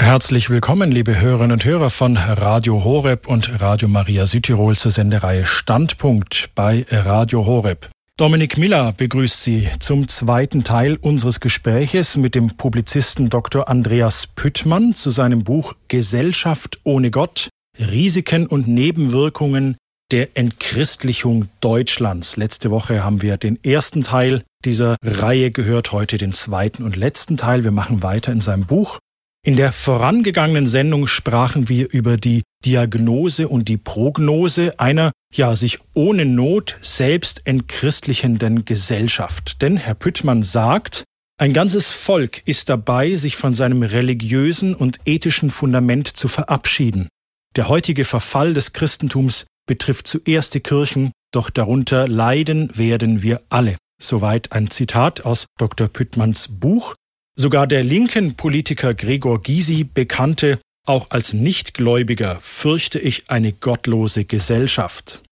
Herzlich willkommen, liebe Hörerinnen und Hörer von Radio Horeb und Radio Maria Südtirol zur Sendereihe Standpunkt bei Radio Horeb. Dominik Miller begrüßt Sie zum zweiten Teil unseres Gespräches mit dem Publizisten Dr. Andreas Püttmann zu seinem Buch Gesellschaft ohne Gott, Risiken und Nebenwirkungen der Entchristlichung Deutschlands. Letzte Woche haben wir den ersten Teil dieser Reihe gehört, heute den zweiten und letzten Teil. Wir machen weiter in seinem Buch in der vorangegangenen Sendung sprachen wir über die Diagnose und die Prognose einer, ja, sich ohne Not selbst entchristlichenden Gesellschaft. Denn Herr Püttmann sagt, ein ganzes Volk ist dabei, sich von seinem religiösen und ethischen Fundament zu verabschieden. Der heutige Verfall des Christentums betrifft zuerst die Kirchen, doch darunter leiden werden wir alle. Soweit ein Zitat aus Dr. Püttmanns Buch Sogar der linken Politiker Gregor Gysi bekannte, auch als Nichtgläubiger fürchte ich eine gottlose Gesellschaft.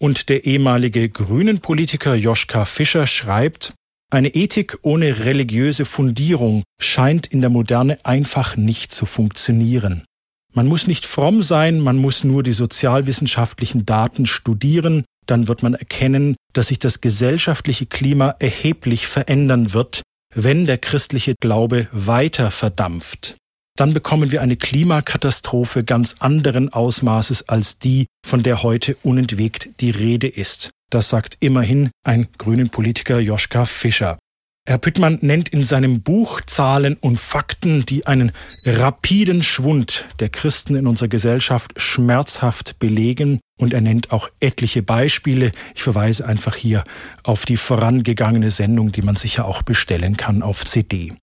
Und der ehemalige grünen Politiker Joschka Fischer schreibt, eine Ethik ohne religiöse Fundierung scheint in der Moderne einfach nicht zu funktionieren. Man muss nicht fromm sein, man muss nur die sozialwissenschaftlichen Daten studieren, dann wird man erkennen, dass sich das gesellschaftliche Klima erheblich verändern wird, wenn der christliche Glaube weiter verdampft, dann bekommen wir eine Klimakatastrophe ganz anderen Ausmaßes als die, von der heute unentwegt die Rede ist. Das sagt immerhin ein grünen Politiker Joschka Fischer. Herr Püttmann nennt in seinem Buch Zahlen und Fakten, die einen rapiden Schwund der Christen in unserer Gesellschaft schmerzhaft belegen. Und er nennt auch etliche Beispiele. Ich verweise einfach hier auf die vorangegangene Sendung, die man sicher auch bestellen kann auf CD.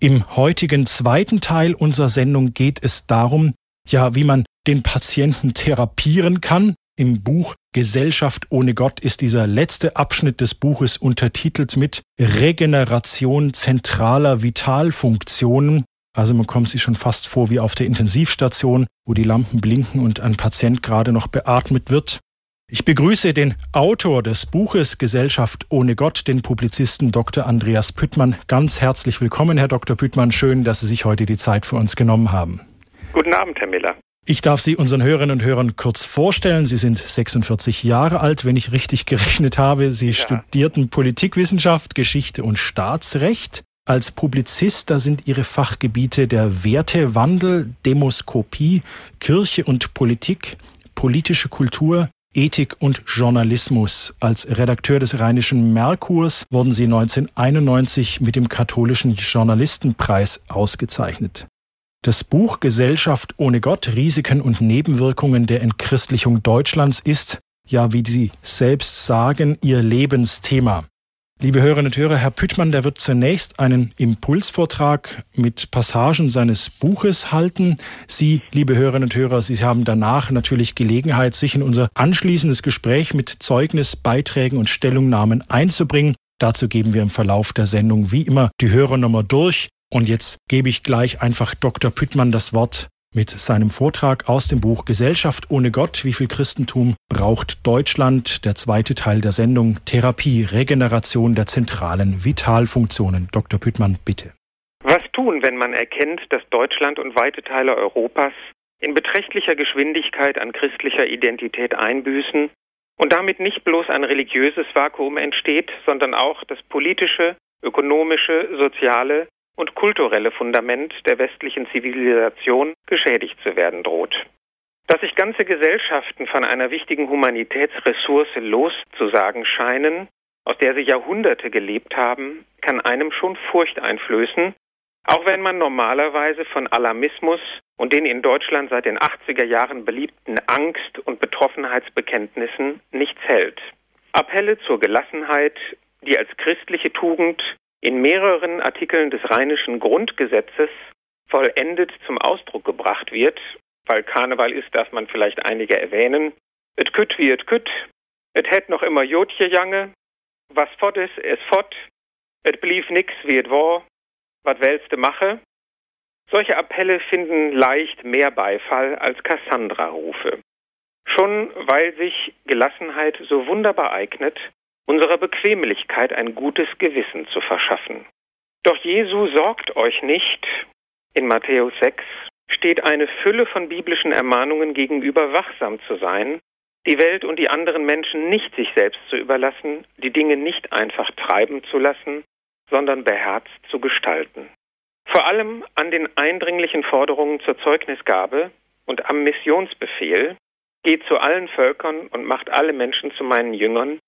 Im heutigen zweiten Teil unserer Sendung geht es darum, ja, wie man den Patienten therapieren kann, im Buch Gesellschaft ohne Gott ist dieser letzte Abschnitt des Buches untertitelt mit Regeneration zentraler Vitalfunktionen. Also man kommt sich schon fast vor wie auf der Intensivstation, wo die Lampen blinken und ein Patient gerade noch beatmet wird. Ich begrüße den Autor des Buches Gesellschaft ohne Gott, den Publizisten Dr. Andreas Püttmann. Ganz herzlich willkommen, Herr Dr. Püttmann. Schön, dass Sie sich heute die Zeit für uns genommen haben. Guten Abend, Herr Miller. Ich darf Sie unseren Hörerinnen und Hörern kurz vorstellen. Sie sind 46 Jahre alt, wenn ich richtig gerechnet habe. Sie ja. studierten Politikwissenschaft, Geschichte und Staatsrecht. Als Publizist, da sind Ihre Fachgebiete der Wertewandel, Demoskopie, Kirche und Politik, politische Kultur, Ethik und Journalismus. Als Redakteur des Rheinischen Merkurs wurden Sie 1991 mit dem Katholischen Journalistenpreis ausgezeichnet. Das Buch Gesellschaft ohne Gott, Risiken und Nebenwirkungen der Entchristlichung Deutschlands ist, ja, wie Sie selbst sagen, Ihr Lebensthema. Liebe Hörerinnen und Hörer, Herr Püttmann, der wird zunächst einen Impulsvortrag mit Passagen seines Buches halten. Sie, liebe Hörerinnen und Hörer, Sie haben danach natürlich Gelegenheit, sich in unser anschließendes Gespräch mit Zeugnisbeiträgen und Stellungnahmen einzubringen. Dazu geben wir im Verlauf der Sendung wie immer die Hörernummer durch. Und jetzt gebe ich gleich einfach Dr. Püttmann das Wort mit seinem Vortrag aus dem Buch Gesellschaft ohne Gott, wie viel Christentum braucht Deutschland, der zweite Teil der Sendung Therapie, Regeneration der zentralen Vitalfunktionen. Dr. Püttmann, bitte. Was tun, wenn man erkennt, dass Deutschland und weite Teile Europas in beträchtlicher Geschwindigkeit an christlicher Identität einbüßen und damit nicht bloß ein religiöses Vakuum entsteht, sondern auch das politische, ökonomische, soziale und kulturelle Fundament der westlichen Zivilisation geschädigt zu werden droht. Dass sich ganze Gesellschaften von einer wichtigen Humanitätsressource loszusagen scheinen, aus der sie Jahrhunderte gelebt haben, kann einem schon Furcht einflößen, auch wenn man normalerweise von Alarmismus und den in Deutschland seit den 80er Jahren beliebten Angst- und Betroffenheitsbekenntnissen nichts hält. Appelle zur Gelassenheit, die als christliche Tugend in mehreren Artikeln des rheinischen Grundgesetzes vollendet zum Ausdruck gebracht wird. Weil Karneval ist, darf man vielleicht einige erwähnen. Et kütt wie et kütt, et hätt noch immer Jodje jange, was fort is, es fort, et blieb nix wie et war, wat wälste mache. Solche Appelle finden leicht mehr Beifall als Cassandra-Rufe. Schon weil sich Gelassenheit so wunderbar eignet, unserer Bequemlichkeit ein gutes Gewissen zu verschaffen. Doch Jesu sorgt euch nicht in Matthäus 6, steht eine Fülle von biblischen Ermahnungen gegenüber, wachsam zu sein, die Welt und die anderen Menschen nicht sich selbst zu überlassen, die Dinge nicht einfach treiben zu lassen, sondern beherzt zu gestalten. Vor allem an den eindringlichen Forderungen zur Zeugnisgabe und am Missionsbefehl, geht zu allen Völkern und macht alle Menschen zu meinen Jüngern,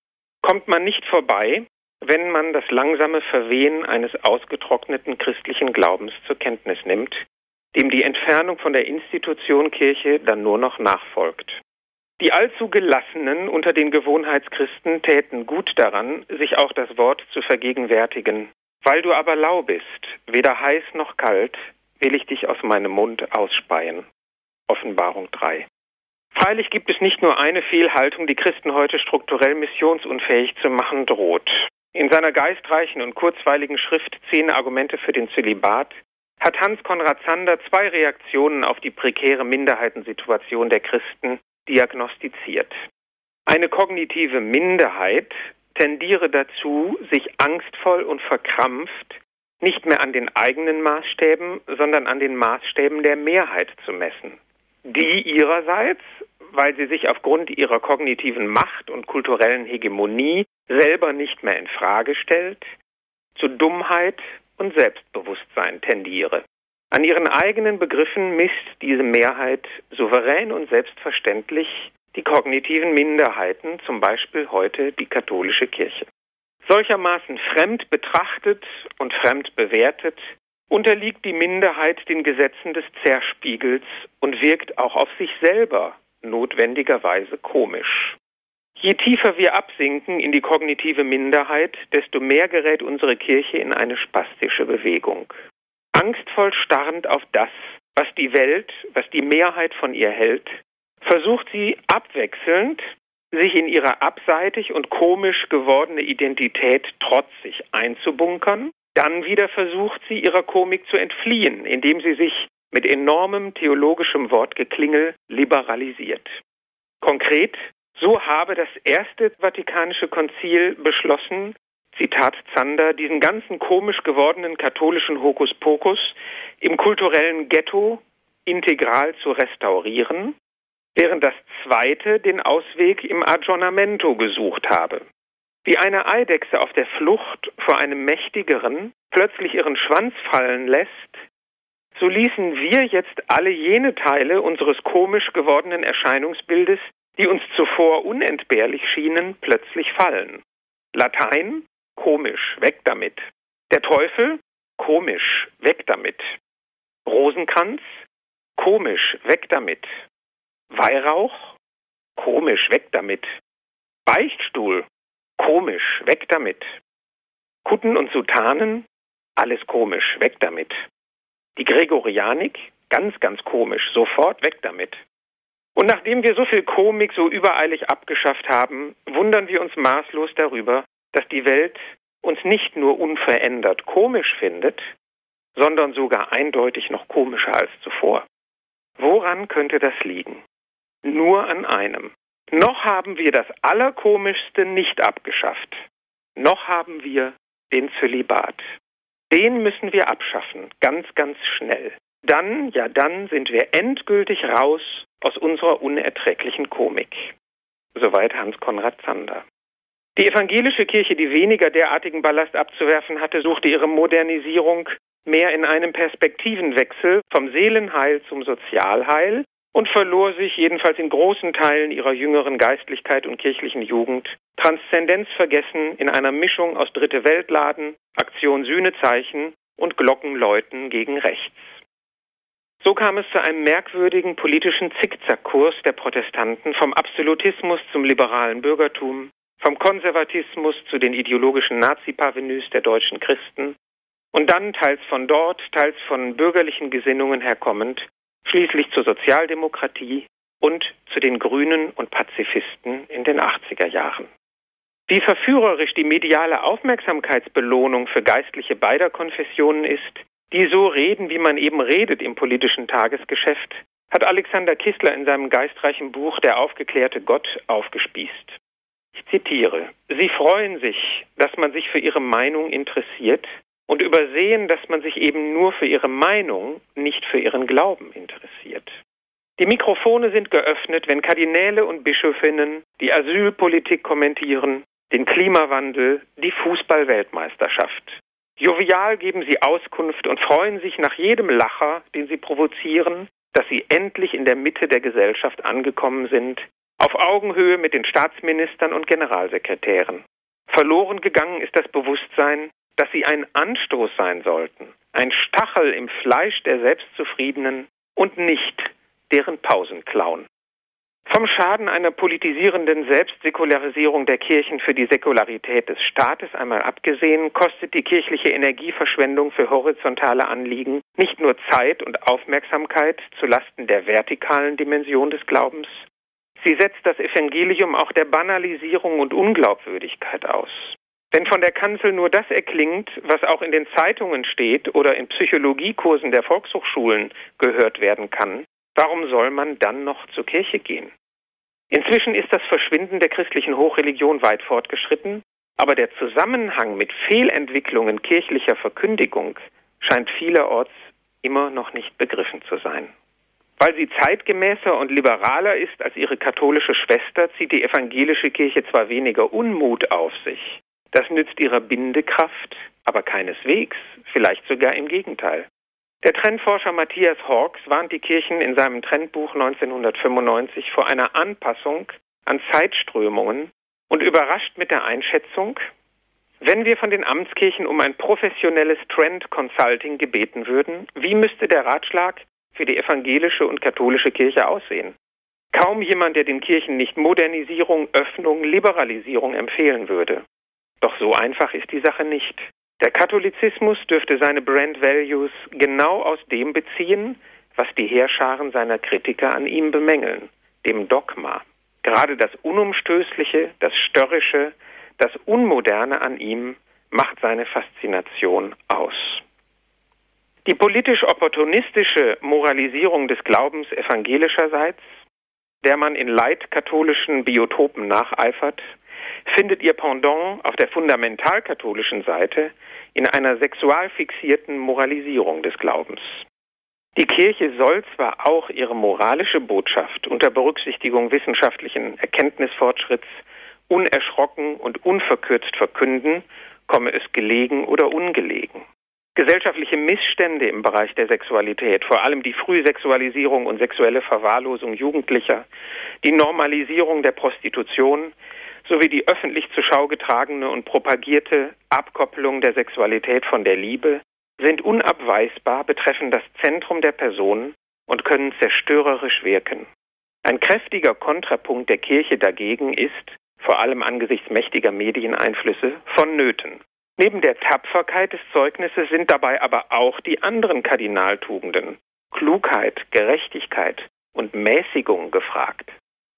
kommt man nicht vorbei, wenn man das langsame Verwehen eines ausgetrockneten christlichen Glaubens zur Kenntnis nimmt, dem die Entfernung von der Institution Kirche dann nur noch nachfolgt. Die allzu Gelassenen unter den Gewohnheitschristen täten gut daran, sich auch das Wort zu vergegenwärtigen. Weil du aber lau bist, weder heiß noch kalt, will ich dich aus meinem Mund ausspeien. Offenbarung 3. Freilich gibt es nicht nur eine Fehlhaltung, die Christen heute strukturell missionsunfähig zu machen droht. In seiner geistreichen und kurzweiligen Schrift Zehn Argumente für den Zölibat hat Hans Konrad Zander zwei Reaktionen auf die prekäre Minderheitensituation der Christen diagnostiziert. Eine kognitive Minderheit tendiere dazu, sich angstvoll und verkrampft nicht mehr an den eigenen Maßstäben, sondern an den Maßstäben der Mehrheit zu messen. Die ihrerseits, weil sie sich aufgrund ihrer kognitiven Macht und kulturellen Hegemonie selber nicht mehr in Frage stellt, zu Dummheit und Selbstbewusstsein tendiere. An ihren eigenen Begriffen misst diese Mehrheit souverän und selbstverständlich die kognitiven Minderheiten, zum Beispiel heute die katholische Kirche. Solchermaßen fremd betrachtet und fremd bewertet, unterliegt die Minderheit den Gesetzen des Zerspiegels und wirkt auch auf sich selber notwendigerweise komisch. Je tiefer wir absinken in die kognitive Minderheit, desto mehr gerät unsere Kirche in eine spastische Bewegung angstvoll starrend auf das, was die Welt, was die Mehrheit von ihr hält, versucht sie abwechselnd, sich in ihre abseitig und komisch gewordene Identität trotzig einzubunkern, dann wieder versucht sie ihrer Komik zu entfliehen, indem sie sich mit enormem theologischem Wortgeklingel liberalisiert. Konkret, so habe das erste Vatikanische Konzil beschlossen, Zitat Zander, diesen ganzen komisch gewordenen katholischen Hokuspokus im kulturellen Ghetto integral zu restaurieren, während das zweite den Ausweg im Aggiornamento gesucht habe. Wie eine Eidechse auf der Flucht vor einem mächtigeren plötzlich ihren Schwanz fallen lässt, so ließen wir jetzt alle jene Teile unseres komisch gewordenen Erscheinungsbildes, die uns zuvor unentbehrlich schienen, plötzlich fallen. Latein Komisch, weg damit. Der Teufel? Komisch, weg damit. Rosenkranz? Komisch, weg damit. Weihrauch? Komisch, weg damit. Beichtstuhl? Komisch, weg damit. Kutten und Sutanen? Alles komisch, weg damit. Die Gregorianik? Ganz, ganz komisch, sofort weg damit. Und nachdem wir so viel Komik so übereilig abgeschafft haben, wundern wir uns maßlos darüber, dass die Welt uns nicht nur unverändert komisch findet, sondern sogar eindeutig noch komischer als zuvor. Woran könnte das liegen? Nur an einem. Noch haben wir das Allerkomischste nicht abgeschafft. Noch haben wir den Zölibat. Den müssen wir abschaffen, ganz, ganz schnell. Dann, ja dann sind wir endgültig raus aus unserer unerträglichen Komik. Soweit Hans Konrad Zander. Die evangelische Kirche, die weniger derartigen Ballast abzuwerfen hatte, suchte ihre Modernisierung mehr in einem Perspektivenwechsel vom Seelenheil zum Sozialheil und verlor sich jedenfalls in großen Teilen ihrer jüngeren Geistlichkeit und kirchlichen Jugend Transzendenz vergessen in einer Mischung aus Dritte Weltladen, Aktion Sühnezeichen und Glockenläuten gegen rechts. So kam es zu einem merkwürdigen politischen Zickzackkurs der Protestanten vom Absolutismus zum liberalen Bürgertum, vom Konservatismus zu den ideologischen Nazi-Parvenus der deutschen Christen und dann teils von dort, teils von bürgerlichen Gesinnungen herkommend, schließlich zur Sozialdemokratie und zu den Grünen und Pazifisten in den 80er Jahren. Wie verführerisch die mediale Aufmerksamkeitsbelohnung für Geistliche beider Konfessionen ist, die so reden, wie man eben redet im politischen Tagesgeschäft, hat Alexander Kistler in seinem geistreichen Buch Der aufgeklärte Gott aufgespießt. Ich zitiere, Sie freuen sich, dass man sich für Ihre Meinung interessiert, und übersehen, dass man sich eben nur für ihre Meinung, nicht für ihren Glauben interessiert. Die Mikrofone sind geöffnet, wenn Kardinäle und Bischöfinnen die Asylpolitik kommentieren, den Klimawandel, die Fußballweltmeisterschaft. Jovial geben sie Auskunft und freuen sich nach jedem Lacher, den sie provozieren, dass sie endlich in der Mitte der Gesellschaft angekommen sind, auf Augenhöhe mit den Staatsministern und Generalsekretären. Verloren gegangen ist das Bewusstsein, dass sie ein Anstoß sein sollten, ein Stachel im Fleisch der Selbstzufriedenen und nicht deren Pausen klauen. Vom Schaden einer politisierenden Selbstsäkularisierung der Kirchen für die Säkularität des Staates einmal abgesehen, kostet die kirchliche Energieverschwendung für horizontale Anliegen nicht nur Zeit und Aufmerksamkeit zu Lasten der vertikalen Dimension des Glaubens, sie setzt das Evangelium auch der Banalisierung und Unglaubwürdigkeit aus. Wenn von der Kanzel nur das erklingt, was auch in den Zeitungen steht oder in Psychologiekursen der Volkshochschulen gehört werden kann, warum soll man dann noch zur Kirche gehen? Inzwischen ist das Verschwinden der christlichen Hochreligion weit fortgeschritten, aber der Zusammenhang mit Fehlentwicklungen kirchlicher Verkündigung scheint vielerorts immer noch nicht begriffen zu sein. Weil sie zeitgemäßer und liberaler ist als ihre katholische Schwester, zieht die evangelische Kirche zwar weniger Unmut auf sich, das nützt ihrer Bindekraft, aber keineswegs, vielleicht sogar im Gegenteil. Der Trendforscher Matthias Hawks warnt die Kirchen in seinem Trendbuch 1995 vor einer Anpassung an Zeitströmungen und überrascht mit der Einschätzung, wenn wir von den Amtskirchen um ein professionelles Trend Consulting gebeten würden, wie müsste der Ratschlag für die evangelische und katholische Kirche aussehen? Kaum jemand, der den Kirchen nicht Modernisierung, Öffnung, Liberalisierung empfehlen würde. Doch so einfach ist die Sache nicht. Der Katholizismus dürfte seine Brand Values genau aus dem beziehen, was die Heerscharen seiner Kritiker an ihm bemängeln, dem Dogma. Gerade das Unumstößliche, das Störrische, das Unmoderne an ihm macht seine Faszination aus. Die politisch opportunistische Moralisierung des Glaubens evangelischerseits, der man in leitkatholischen Biotopen nacheifert, findet ihr Pendant auf der fundamentalkatholischen Seite in einer sexual fixierten Moralisierung des Glaubens. Die Kirche soll zwar auch ihre moralische Botschaft unter Berücksichtigung wissenschaftlichen Erkenntnisfortschritts unerschrocken und unverkürzt verkünden, komme es gelegen oder ungelegen. Gesellschaftliche Missstände im Bereich der Sexualität, vor allem die Frühsexualisierung und sexuelle Verwahrlosung Jugendlicher, die Normalisierung der Prostitution, sowie die öffentlich zur Schau getragene und propagierte Abkopplung der Sexualität von der Liebe sind unabweisbar, betreffen das Zentrum der Person und können zerstörerisch wirken. Ein kräftiger Kontrapunkt der Kirche dagegen ist, vor allem angesichts mächtiger Medieneinflüsse, vonnöten. Neben der Tapferkeit des Zeugnisses sind dabei aber auch die anderen Kardinaltugenden Klugheit, Gerechtigkeit und Mäßigung gefragt.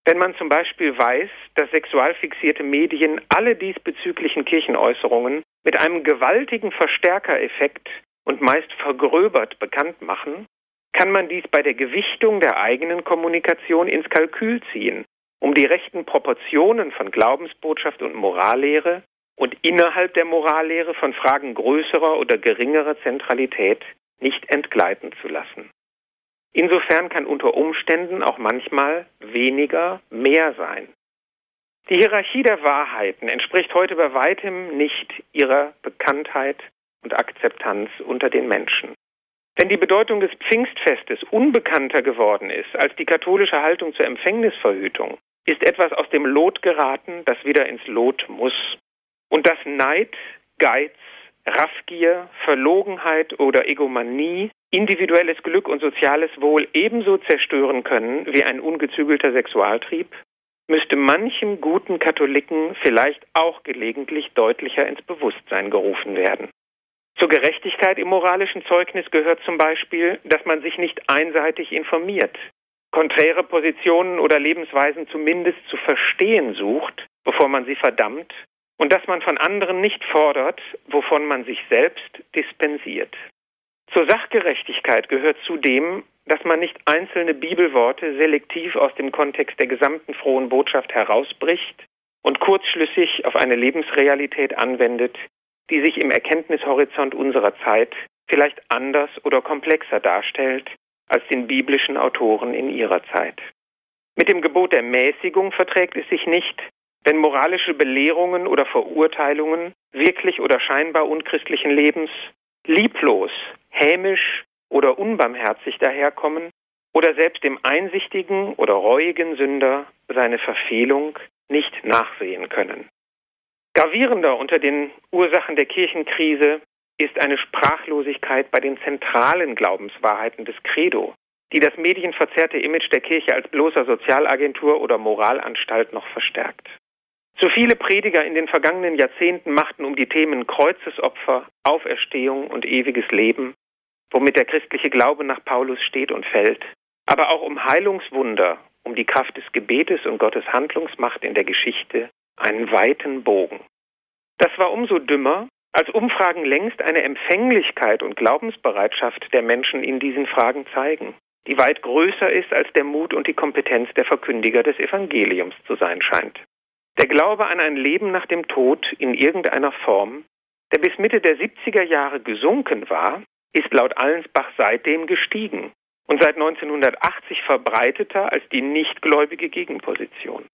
Wenn man zum Beispiel weiß, dass sexual fixierte Medien alle diesbezüglichen Kirchenäußerungen mit einem gewaltigen Verstärkereffekt und meist vergröbert bekannt machen, kann man dies bei der Gewichtung der eigenen Kommunikation ins Kalkül ziehen, um die rechten Proportionen von Glaubensbotschaft und Morallehre und innerhalb der Morallehre von Fragen größerer oder geringerer Zentralität nicht entgleiten zu lassen. Insofern kann unter Umständen auch manchmal weniger mehr sein. Die Hierarchie der Wahrheiten entspricht heute bei weitem nicht ihrer Bekanntheit und Akzeptanz unter den Menschen. Wenn die Bedeutung des Pfingstfestes unbekannter geworden ist als die katholische Haltung zur Empfängnisverhütung, ist etwas aus dem Lot geraten, das wieder ins Lot muss. Und dass Neid, Geiz, Raffgier, Verlogenheit oder Egomanie individuelles Glück und soziales Wohl ebenso zerstören können wie ein ungezügelter Sexualtrieb, müsste manchem guten Katholiken vielleicht auch gelegentlich deutlicher ins Bewusstsein gerufen werden. Zur Gerechtigkeit im moralischen Zeugnis gehört zum Beispiel, dass man sich nicht einseitig informiert, konträre Positionen oder Lebensweisen zumindest zu verstehen sucht, bevor man sie verdammt, und dass man von anderen nicht fordert, wovon man sich selbst dispensiert. Zur Sachgerechtigkeit gehört zudem, dass man nicht einzelne Bibelworte selektiv aus dem Kontext der gesamten frohen Botschaft herausbricht und kurzschlüssig auf eine Lebensrealität anwendet, die sich im Erkenntnishorizont unserer Zeit vielleicht anders oder komplexer darstellt als den biblischen Autoren in ihrer Zeit. Mit dem Gebot der Mäßigung verträgt es sich nicht, wenn moralische Belehrungen oder Verurteilungen wirklich oder scheinbar unchristlichen Lebens lieblos, hämisch oder unbarmherzig daherkommen oder selbst dem einsichtigen oder reuigen Sünder seine Verfehlung nicht nachsehen können. Gravierender unter den Ursachen der Kirchenkrise ist eine Sprachlosigkeit bei den zentralen Glaubenswahrheiten des Credo, die das medienverzerrte Image der Kirche als bloßer Sozialagentur oder Moralanstalt noch verstärkt. Zu viele Prediger in den vergangenen Jahrzehnten machten um die Themen Kreuzesopfer, Auferstehung und ewiges Leben, womit der christliche Glaube nach Paulus steht und fällt, aber auch um Heilungswunder, um die Kraft des Gebetes und Gottes Handlungsmacht in der Geschichte einen weiten Bogen. Das war umso dümmer, als Umfragen längst eine Empfänglichkeit und Glaubensbereitschaft der Menschen in diesen Fragen zeigen, die weit größer ist, als der Mut und die Kompetenz der Verkündiger des Evangeliums zu sein scheint. Der Glaube an ein Leben nach dem Tod in irgendeiner Form, der bis Mitte der 70er Jahre gesunken war, ist laut Allensbach seitdem gestiegen und seit 1980 verbreiteter als die nichtgläubige Gegenposition.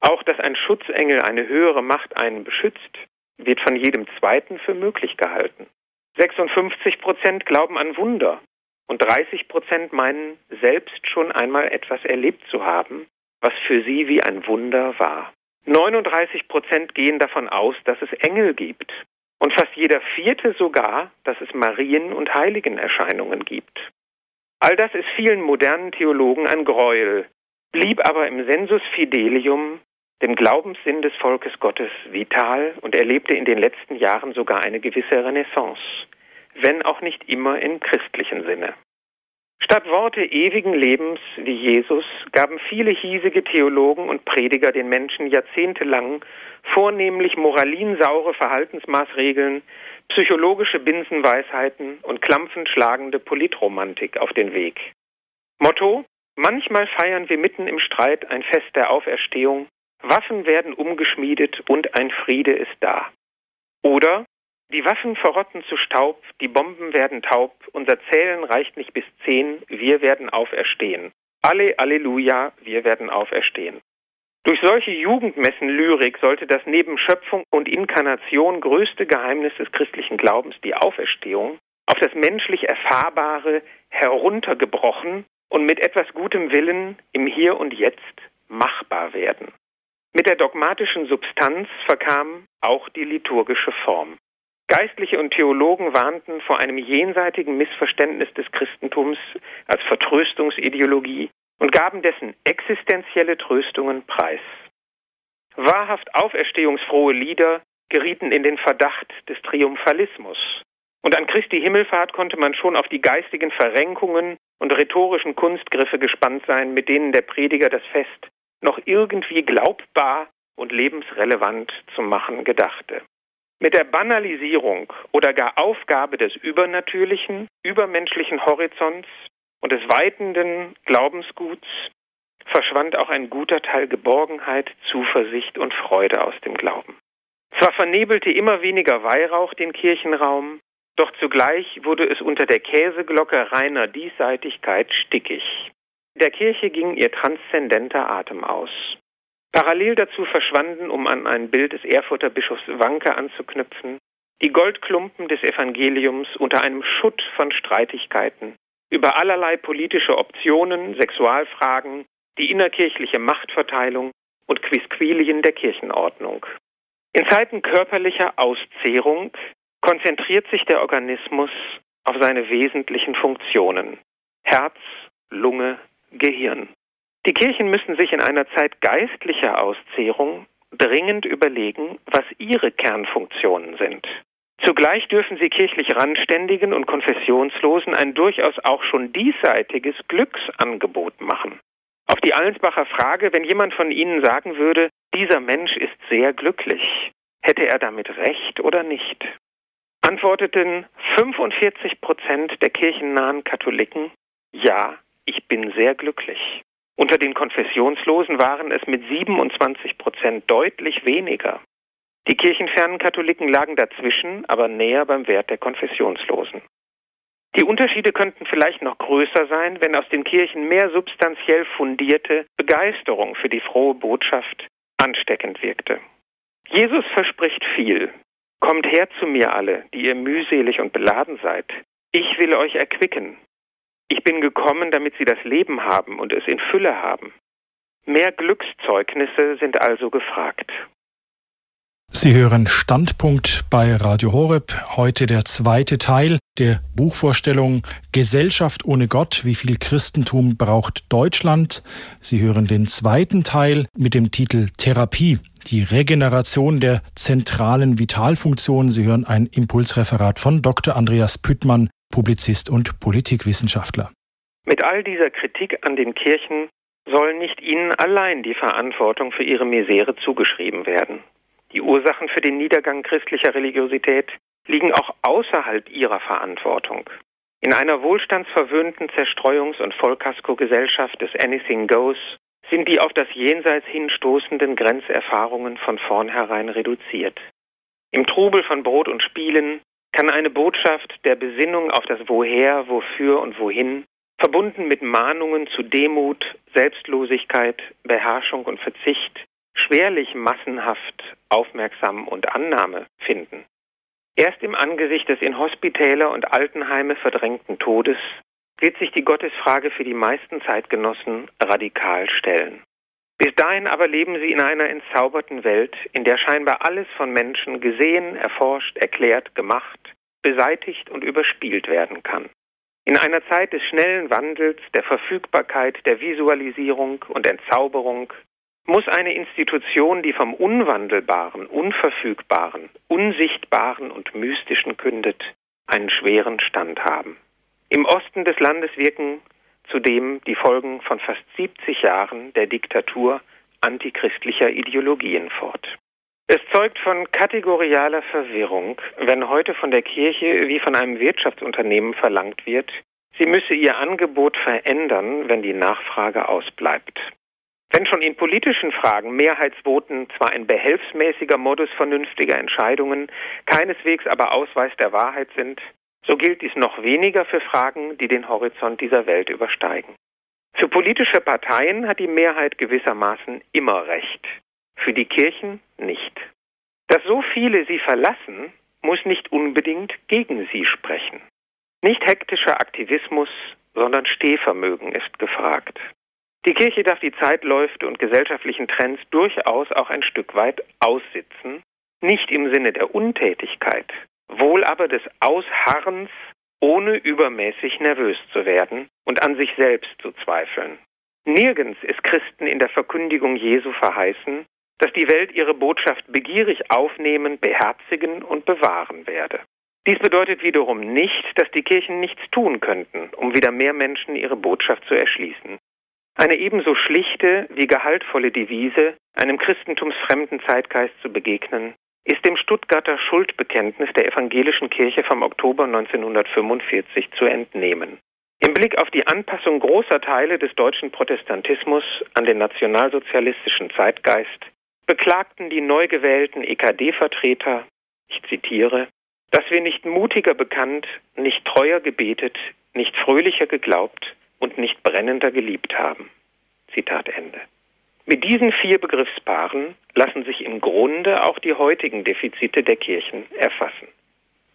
Auch dass ein Schutzengel eine höhere Macht einen beschützt, wird von jedem Zweiten für möglich gehalten. 56 Prozent glauben an Wunder und 30 Prozent meinen selbst schon einmal etwas erlebt zu haben, was für sie wie ein Wunder war. 39 Prozent gehen davon aus, dass es Engel gibt und fast jeder Vierte sogar, dass es Marien- und Heiligenerscheinungen gibt. All das ist vielen modernen Theologen ein Gräuel, blieb aber im Sensus Fidelium, dem Glaubenssinn des Volkes Gottes, vital und erlebte in den letzten Jahren sogar eine gewisse Renaissance, wenn auch nicht immer im christlichen Sinne. Statt Worte ewigen Lebens wie Jesus gaben viele hiesige Theologen und Prediger den Menschen jahrzehntelang vornehmlich moralinsaure Verhaltensmaßregeln, psychologische Binsenweisheiten und klampfend schlagende Politromantik auf den Weg. Motto Manchmal feiern wir mitten im Streit ein Fest der Auferstehung, Waffen werden umgeschmiedet und ein Friede ist da. Oder die Waffen verrotten zu Staub, die Bomben werden taub, unser Zählen reicht nicht bis zehn, wir werden auferstehen. Alle Alleluja, wir werden auferstehen. Durch solche Jugendmessen-Lyrik sollte das neben Schöpfung und Inkarnation größte Geheimnis des christlichen Glaubens, die Auferstehung, auf das menschlich Erfahrbare heruntergebrochen und mit etwas gutem Willen im Hier und Jetzt machbar werden. Mit der dogmatischen Substanz verkam auch die liturgische Form. Geistliche und Theologen warnten vor einem jenseitigen Missverständnis des Christentums als Vertröstungsideologie und gaben dessen existenzielle Tröstungen preis. Wahrhaft auferstehungsfrohe Lieder gerieten in den Verdacht des Triumphalismus. Und an Christi Himmelfahrt konnte man schon auf die geistigen Verrenkungen und rhetorischen Kunstgriffe gespannt sein, mit denen der Prediger das Fest noch irgendwie glaubbar und lebensrelevant zu machen gedachte. Mit der Banalisierung oder gar Aufgabe des übernatürlichen, übermenschlichen Horizonts und des weitenden Glaubensguts verschwand auch ein guter Teil Geborgenheit, Zuversicht und Freude aus dem Glauben. Zwar vernebelte immer weniger Weihrauch den Kirchenraum, doch zugleich wurde es unter der Käseglocke reiner Diesseitigkeit stickig. Der Kirche ging ihr transzendenter Atem aus. Parallel dazu verschwanden, um an ein Bild des Erfurter Bischofs Wanke anzuknüpfen, die Goldklumpen des Evangeliums unter einem Schutt von Streitigkeiten über allerlei politische Optionen, Sexualfragen, die innerkirchliche Machtverteilung und Quisquilien der Kirchenordnung. In Zeiten körperlicher Auszehrung konzentriert sich der Organismus auf seine wesentlichen Funktionen Herz, Lunge, Gehirn. Die Kirchen müssen sich in einer Zeit geistlicher Auszehrung dringend überlegen, was ihre Kernfunktionen sind. Zugleich dürfen sie kirchlich Randständigen und Konfessionslosen ein durchaus auch schon diesseitiges Glücksangebot machen. Auf die Allensbacher Frage, wenn jemand von Ihnen sagen würde, dieser Mensch ist sehr glücklich, hätte er damit recht oder nicht? Antworteten 45 Prozent der kirchennahen Katholiken, ja, ich bin sehr glücklich. Unter den Konfessionslosen waren es mit 27 Prozent deutlich weniger. Die kirchenfernen Katholiken lagen dazwischen, aber näher beim Wert der Konfessionslosen. Die Unterschiede könnten vielleicht noch größer sein, wenn aus den Kirchen mehr substanziell fundierte Begeisterung für die frohe Botschaft ansteckend wirkte. Jesus verspricht viel. Kommt her zu mir alle, die ihr mühselig und beladen seid. Ich will euch erquicken. Ich bin gekommen, damit sie das Leben haben und es in Fülle haben. Mehr Glückszeugnisse sind also gefragt. Sie hören Standpunkt bei Radio Horeb. Heute der zweite Teil der Buchvorstellung Gesellschaft ohne Gott. Wie viel Christentum braucht Deutschland? Sie hören den zweiten Teil mit dem Titel Therapie. Die Regeneration der zentralen Vitalfunktionen. Sie hören ein Impulsreferat von Dr. Andreas Püttmann, Publizist und Politikwissenschaftler. Mit all dieser Kritik an den Kirchen soll nicht ihnen allein die Verantwortung für ihre Misere zugeschrieben werden. Die Ursachen für den Niedergang christlicher Religiosität liegen auch außerhalb ihrer Verantwortung. In einer wohlstandsverwöhnten Zerstreuungs- und Vollkasko-Gesellschaft des Anything Goes sind die auf das Jenseits hinstoßenden Grenzerfahrungen von vornherein reduziert. Im Trubel von Brot und Spielen kann eine Botschaft der Besinnung auf das Woher, Wofür und Wohin, verbunden mit Mahnungen zu Demut, Selbstlosigkeit, Beherrschung und Verzicht, schwerlich massenhaft Aufmerksam und Annahme finden. Erst im Angesicht des in Hospitäler und Altenheime verdrängten Todes wird sich die Gottesfrage für die meisten Zeitgenossen radikal stellen. Bis dahin aber leben sie in einer entzauberten Welt, in der scheinbar alles von Menschen gesehen, erforscht, erklärt, gemacht, beseitigt und überspielt werden kann. In einer Zeit des schnellen Wandels, der Verfügbarkeit, der Visualisierung und Entzauberung muss eine Institution, die vom Unwandelbaren, Unverfügbaren, Unsichtbaren und Mystischen kündet, einen schweren Stand haben. Im Osten des Landes wirken zudem die Folgen von fast 70 Jahren der Diktatur antichristlicher Ideologien fort. Es zeugt von kategorialer Verwirrung, wenn heute von der Kirche wie von einem Wirtschaftsunternehmen verlangt wird, sie müsse ihr Angebot verändern, wenn die Nachfrage ausbleibt. Wenn schon in politischen Fragen Mehrheitsvoten zwar ein behelfsmäßiger Modus vernünftiger Entscheidungen, keineswegs aber Ausweis der Wahrheit sind, so gilt dies noch weniger für Fragen, die den Horizont dieser Welt übersteigen. Für politische Parteien hat die Mehrheit gewissermaßen immer Recht, für die Kirchen nicht. Dass so viele sie verlassen, muss nicht unbedingt gegen sie sprechen. Nicht hektischer Aktivismus, sondern Stehvermögen ist gefragt. Die Kirche darf die Zeitläufe und gesellschaftlichen Trends durchaus auch ein Stück weit aussitzen, nicht im Sinne der Untätigkeit, wohl aber des Ausharrens, ohne übermäßig nervös zu werden und an sich selbst zu zweifeln. Nirgends ist Christen in der Verkündigung Jesu verheißen, dass die Welt ihre Botschaft begierig aufnehmen, beherzigen und bewahren werde. Dies bedeutet wiederum nicht, dass die Kirchen nichts tun könnten, um wieder mehr Menschen ihre Botschaft zu erschließen. Eine ebenso schlichte wie gehaltvolle Devise, einem christentumsfremden Zeitgeist zu begegnen, ist dem Stuttgarter Schuldbekenntnis der evangelischen Kirche vom Oktober 1945 zu entnehmen. Im Blick auf die Anpassung großer Teile des deutschen Protestantismus an den nationalsozialistischen Zeitgeist beklagten die neu gewählten EKD-Vertreter, ich zitiere, dass wir nicht mutiger bekannt, nicht treuer gebetet, nicht fröhlicher geglaubt, und nicht brennender geliebt haben. Zitat Ende. Mit diesen vier Begriffspaaren lassen sich im Grunde auch die heutigen Defizite der Kirchen erfassen.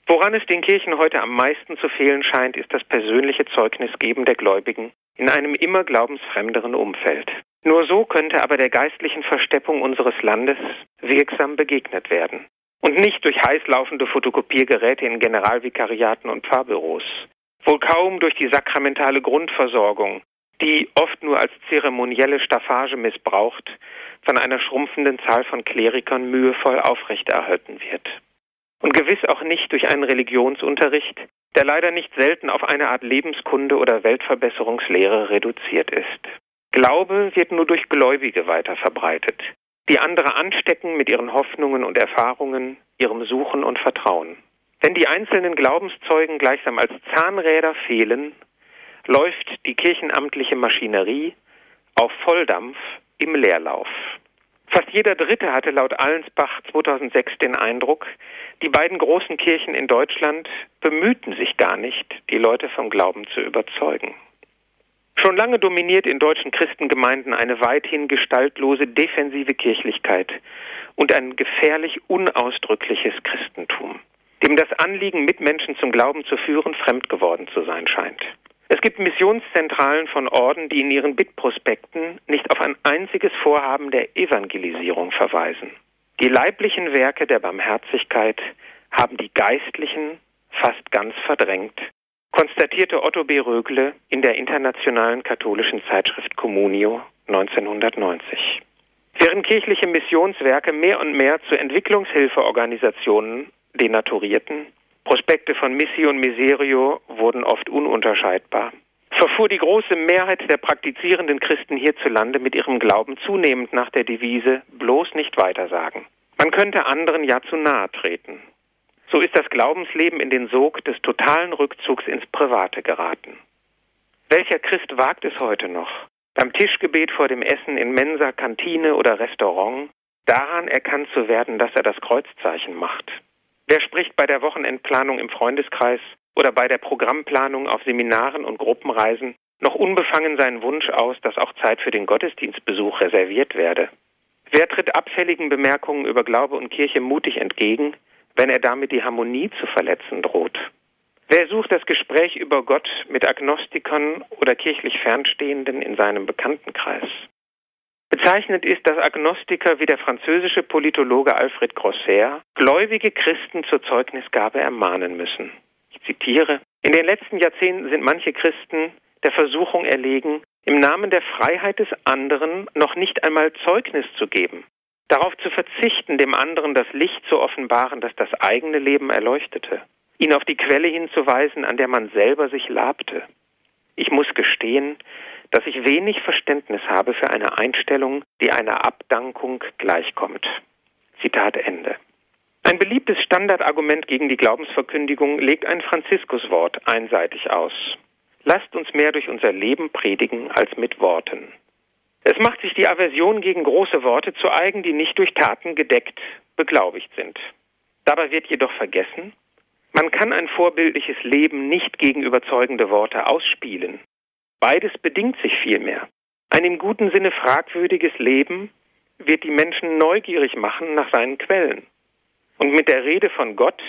Woran es den Kirchen heute am meisten zu fehlen scheint, ist das persönliche Zeugnisgeben der Gläubigen in einem immer glaubensfremderen Umfeld. Nur so könnte aber der geistlichen Versteppung unseres Landes wirksam begegnet werden. Und nicht durch heißlaufende Fotokopiergeräte in Generalvikariaten und Pfarrbüros, wohl kaum durch die sakramentale Grundversorgung, die oft nur als zeremonielle Staffage missbraucht, von einer schrumpfenden Zahl von Klerikern mühevoll aufrechterhalten wird. Und gewiss auch nicht durch einen Religionsunterricht, der leider nicht selten auf eine Art Lebenskunde oder Weltverbesserungslehre reduziert ist. Glaube wird nur durch Gläubige weiter verbreitet, die andere anstecken mit ihren Hoffnungen und Erfahrungen, ihrem Suchen und Vertrauen. Wenn die einzelnen Glaubenszeugen gleichsam als Zahnräder fehlen, läuft die kirchenamtliche Maschinerie auf Volldampf im Leerlauf. Fast jeder Dritte hatte laut Allensbach 2006 den Eindruck, die beiden großen Kirchen in Deutschland bemühten sich gar nicht, die Leute vom Glauben zu überzeugen. Schon lange dominiert in deutschen Christengemeinden eine weithin gestaltlose defensive Kirchlichkeit und ein gefährlich unausdrückliches Christentum, dem das Anliegen, Mitmenschen zum Glauben zu führen, fremd geworden zu sein scheint. Es gibt Missionszentralen von Orden, die in ihren Bittprospekten nicht auf ein einziges Vorhaben der Evangelisierung verweisen. Die leiblichen Werke der Barmherzigkeit haben die geistlichen fast ganz verdrängt, konstatierte Otto B. Rögle in der internationalen katholischen Zeitschrift Communio 1990. Während kirchliche Missionswerke mehr und mehr zu Entwicklungshilfeorganisationen denaturierten, Prospekte von Missi und Miserio wurden oft ununterscheidbar. Verfuhr die große Mehrheit der praktizierenden Christen hierzulande mit ihrem Glauben zunehmend nach der Devise bloß nicht weitersagen. Man könnte anderen ja zu nahe treten. So ist das Glaubensleben in den Sog des totalen Rückzugs ins Private geraten. Welcher Christ wagt es heute noch, beim Tischgebet vor dem Essen in Mensa, Kantine oder Restaurant daran erkannt zu werden, dass er das Kreuzzeichen macht? Wer spricht bei der Wochenendplanung im Freundeskreis oder bei der Programmplanung auf Seminaren und Gruppenreisen noch unbefangen seinen Wunsch aus, dass auch Zeit für den Gottesdienstbesuch reserviert werde? Wer tritt abfälligen Bemerkungen über Glaube und Kirche mutig entgegen, wenn er damit die Harmonie zu verletzen droht? Wer sucht das Gespräch über Gott mit Agnostikern oder kirchlich Fernstehenden in seinem Bekanntenkreis? Bezeichnend ist, dass Agnostiker wie der französische Politologe Alfred Grosser gläubige Christen zur Zeugnisgabe ermahnen müssen. Ich zitiere, in den letzten Jahrzehnten sind manche Christen der Versuchung erlegen, im Namen der Freiheit des anderen noch nicht einmal Zeugnis zu geben, darauf zu verzichten, dem anderen das Licht zu offenbaren, das das eigene Leben erleuchtete, ihn auf die Quelle hinzuweisen, an der man selber sich labte. Ich muss gestehen, dass ich wenig Verständnis habe für eine Einstellung, die einer Abdankung gleichkommt. Zitat Ende. Ein beliebtes Standardargument gegen die Glaubensverkündigung legt ein Franziskuswort einseitig aus. Lasst uns mehr durch unser Leben predigen als mit Worten. Es macht sich die Aversion gegen große Worte zu eigen, die nicht durch Taten gedeckt, beglaubigt sind. Dabei wird jedoch vergessen, man kann ein vorbildliches Leben nicht gegen überzeugende Worte ausspielen. Beides bedingt sich vielmehr. Ein im guten Sinne fragwürdiges Leben wird die Menschen neugierig machen nach seinen Quellen. Und mit der Rede von Gott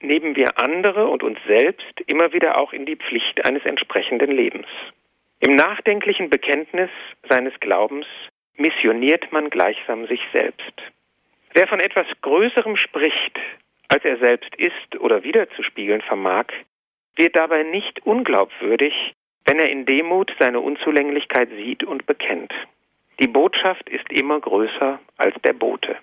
nehmen wir andere und uns selbst immer wieder auch in die Pflicht eines entsprechenden Lebens. Im nachdenklichen Bekenntnis seines Glaubens missioniert man gleichsam sich selbst. Wer von etwas Größerem spricht, als er selbst ist oder wiederzuspiegeln vermag, wird dabei nicht unglaubwürdig, wenn er in Demut seine Unzulänglichkeit sieht und bekennt. Die Botschaft ist immer größer als der Bote.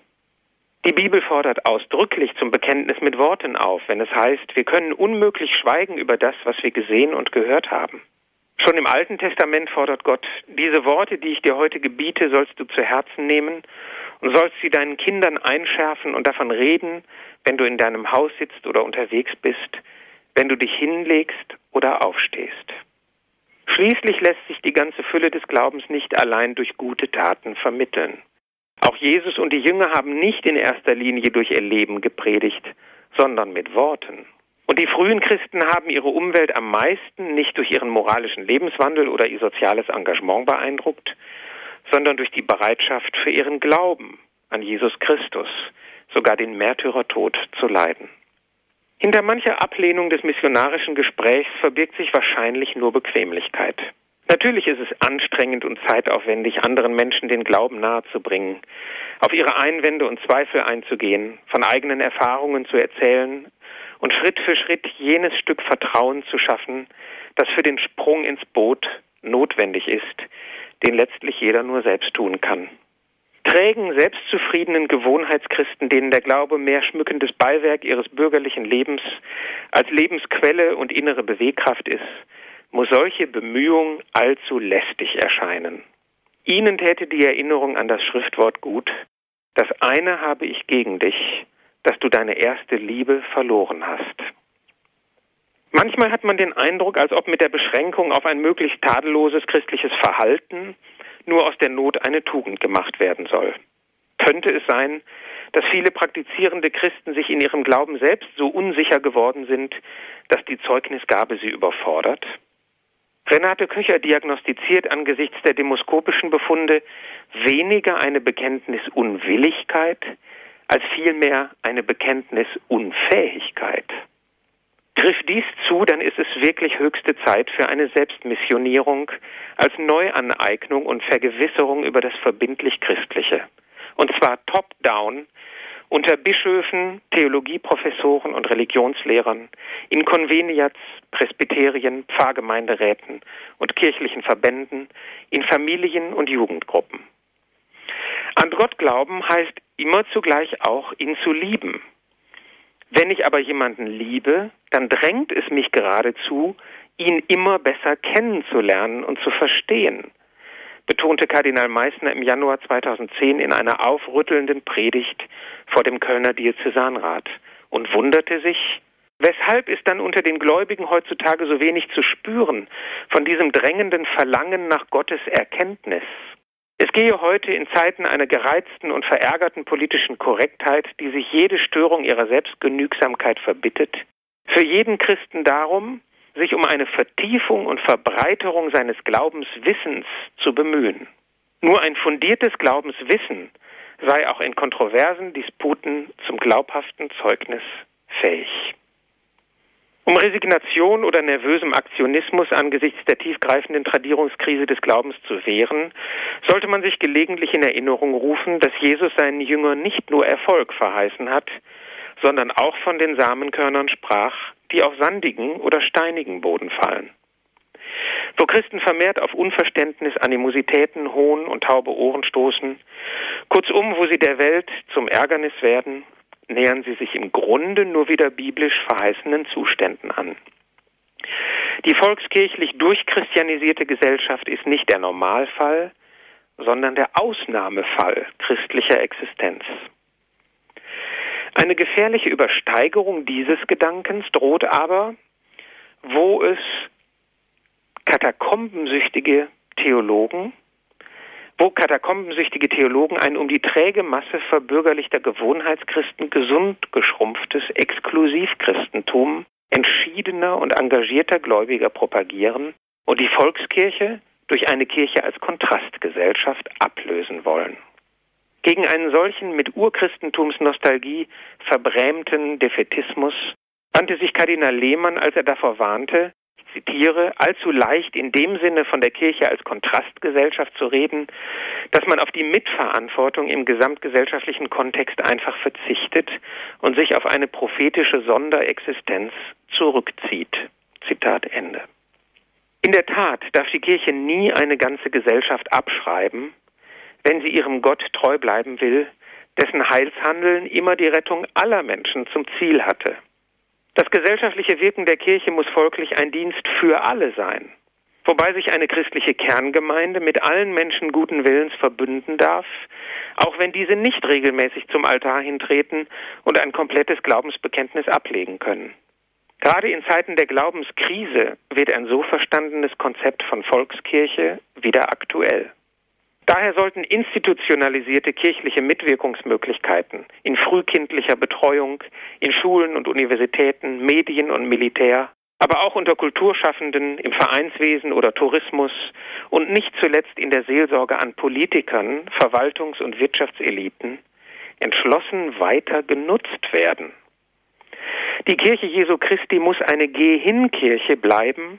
Die Bibel fordert ausdrücklich zum Bekenntnis mit Worten auf, wenn es heißt, wir können unmöglich schweigen über das, was wir gesehen und gehört haben. Schon im Alten Testament fordert Gott, diese Worte, die ich dir heute gebiete, sollst du zu Herzen nehmen und sollst sie deinen Kindern einschärfen und davon reden, wenn du in deinem Haus sitzt oder unterwegs bist, wenn du dich hinlegst oder aufstehst. Schließlich lässt sich die ganze Fülle des Glaubens nicht allein durch gute Taten vermitteln. Auch Jesus und die Jünger haben nicht in erster Linie durch ihr Leben gepredigt, sondern mit Worten. Und die frühen Christen haben ihre Umwelt am meisten nicht durch ihren moralischen Lebenswandel oder ihr soziales Engagement beeindruckt, sondern durch die Bereitschaft für ihren Glauben an Jesus Christus, sogar den Märtyrertod zu leiden. Hinter mancher Ablehnung des missionarischen Gesprächs verbirgt sich wahrscheinlich nur Bequemlichkeit. Natürlich ist es anstrengend und zeitaufwendig, anderen Menschen den Glauben nahezubringen, auf ihre Einwände und Zweifel einzugehen, von eigenen Erfahrungen zu erzählen und Schritt für Schritt jenes Stück Vertrauen zu schaffen, das für den Sprung ins Boot notwendig ist, den letztlich jeder nur selbst tun kann trägen, selbstzufriedenen Gewohnheitschristen, denen der Glaube mehr schmückendes Beiwerk ihres bürgerlichen Lebens als Lebensquelle und innere Bewegkraft ist, muss solche Bemühung allzu lästig erscheinen. Ihnen täte die Erinnerung an das Schriftwort gut, das eine habe ich gegen dich, dass du deine erste Liebe verloren hast. Manchmal hat man den Eindruck, als ob mit der Beschränkung auf ein möglichst tadelloses christliches Verhalten nur aus der Not eine Tugend gemacht werden soll. Könnte es sein, dass viele praktizierende Christen sich in ihrem Glauben selbst so unsicher geworden sind, dass die Zeugnisgabe sie überfordert? Renate Köcher diagnostiziert angesichts der demoskopischen Befunde weniger eine Bekenntnisunwilligkeit als vielmehr eine Bekenntnisunfähigkeit. Trifft dies zu, dann ist es wirklich höchste Zeit für eine Selbstmissionierung als Neuaneignung und Vergewisserung über das verbindlich Christliche. Und zwar top-down unter Bischöfen, Theologieprofessoren und Religionslehrern, in Konveniats, Presbyterien, Pfarrgemeinderäten und kirchlichen Verbänden, in Familien und Jugendgruppen. An Gott glauben heißt immer zugleich auch, ihn zu lieben. Wenn ich aber jemanden liebe, dann drängt es mich geradezu, ihn immer besser kennenzulernen und zu verstehen betonte Kardinal Meissner im Januar 2010 in einer aufrüttelnden Predigt vor dem Kölner Diözesanrat und wunderte sich, weshalb ist dann unter den Gläubigen heutzutage so wenig zu spüren von diesem drängenden Verlangen nach Gottes Erkenntnis. Es gehe heute in Zeiten einer gereizten und verärgerten politischen Korrektheit, die sich jede Störung ihrer Selbstgenügsamkeit verbittet, für jeden Christen darum, sich um eine Vertiefung und Verbreiterung seines Glaubenswissens zu bemühen. Nur ein fundiertes Glaubenswissen sei auch in kontroversen Disputen zum glaubhaften Zeugnis fähig. Um Resignation oder nervösem Aktionismus angesichts der tiefgreifenden Tradierungskrise des Glaubens zu wehren, sollte man sich gelegentlich in Erinnerung rufen, dass Jesus seinen Jüngern nicht nur Erfolg verheißen hat, sondern auch von den Samenkörnern sprach, die auf sandigen oder steinigen Boden fallen. Wo Christen vermehrt auf Unverständnis, Animositäten, Hohn und taube Ohren stoßen, kurzum, wo sie der Welt zum Ärgernis werden, nähern sie sich im Grunde nur wieder biblisch verheißenen Zuständen an. Die volkskirchlich durchchristianisierte Gesellschaft ist nicht der Normalfall, sondern der Ausnahmefall christlicher Existenz. Eine gefährliche Übersteigerung dieses Gedankens droht aber, wo es katakombensüchtige Theologen, wo katakombensüchtige Theologen ein um die träge Masse verbürgerlichter Gewohnheitschristen gesund geschrumpftes Exklusivchristentum entschiedener und engagierter Gläubiger propagieren und die Volkskirche durch eine Kirche als Kontrastgesellschaft ablösen wollen. Gegen einen solchen mit Urchristentumsnostalgie verbrämten Defetismus wandte sich Kardinal Lehmann, als er davor warnte, ich zitiere, allzu leicht in dem Sinne von der Kirche als Kontrastgesellschaft zu reden, dass man auf die Mitverantwortung im gesamtgesellschaftlichen Kontext einfach verzichtet und sich auf eine prophetische Sonderexistenz zurückzieht. Zitat Ende. In der Tat darf die Kirche nie eine ganze Gesellschaft abschreiben, wenn sie ihrem Gott treu bleiben will, dessen Heilshandeln immer die Rettung aller Menschen zum Ziel hatte. Das gesellschaftliche Wirken der Kirche muss folglich ein Dienst für alle sein, wobei sich eine christliche Kerngemeinde mit allen Menschen guten Willens verbünden darf, auch wenn diese nicht regelmäßig zum Altar hintreten und ein komplettes Glaubensbekenntnis ablegen können. Gerade in Zeiten der Glaubenskrise wird ein so verstandenes Konzept von Volkskirche wieder aktuell. Daher sollten institutionalisierte kirchliche Mitwirkungsmöglichkeiten in frühkindlicher Betreuung, in Schulen und Universitäten, Medien und Militär, aber auch unter Kulturschaffenden, im Vereinswesen oder Tourismus und nicht zuletzt in der Seelsorge an Politikern, Verwaltungs- und Wirtschaftseliten entschlossen weiter genutzt werden. Die Kirche Jesu Christi muss eine Geh-hin-Kirche bleiben,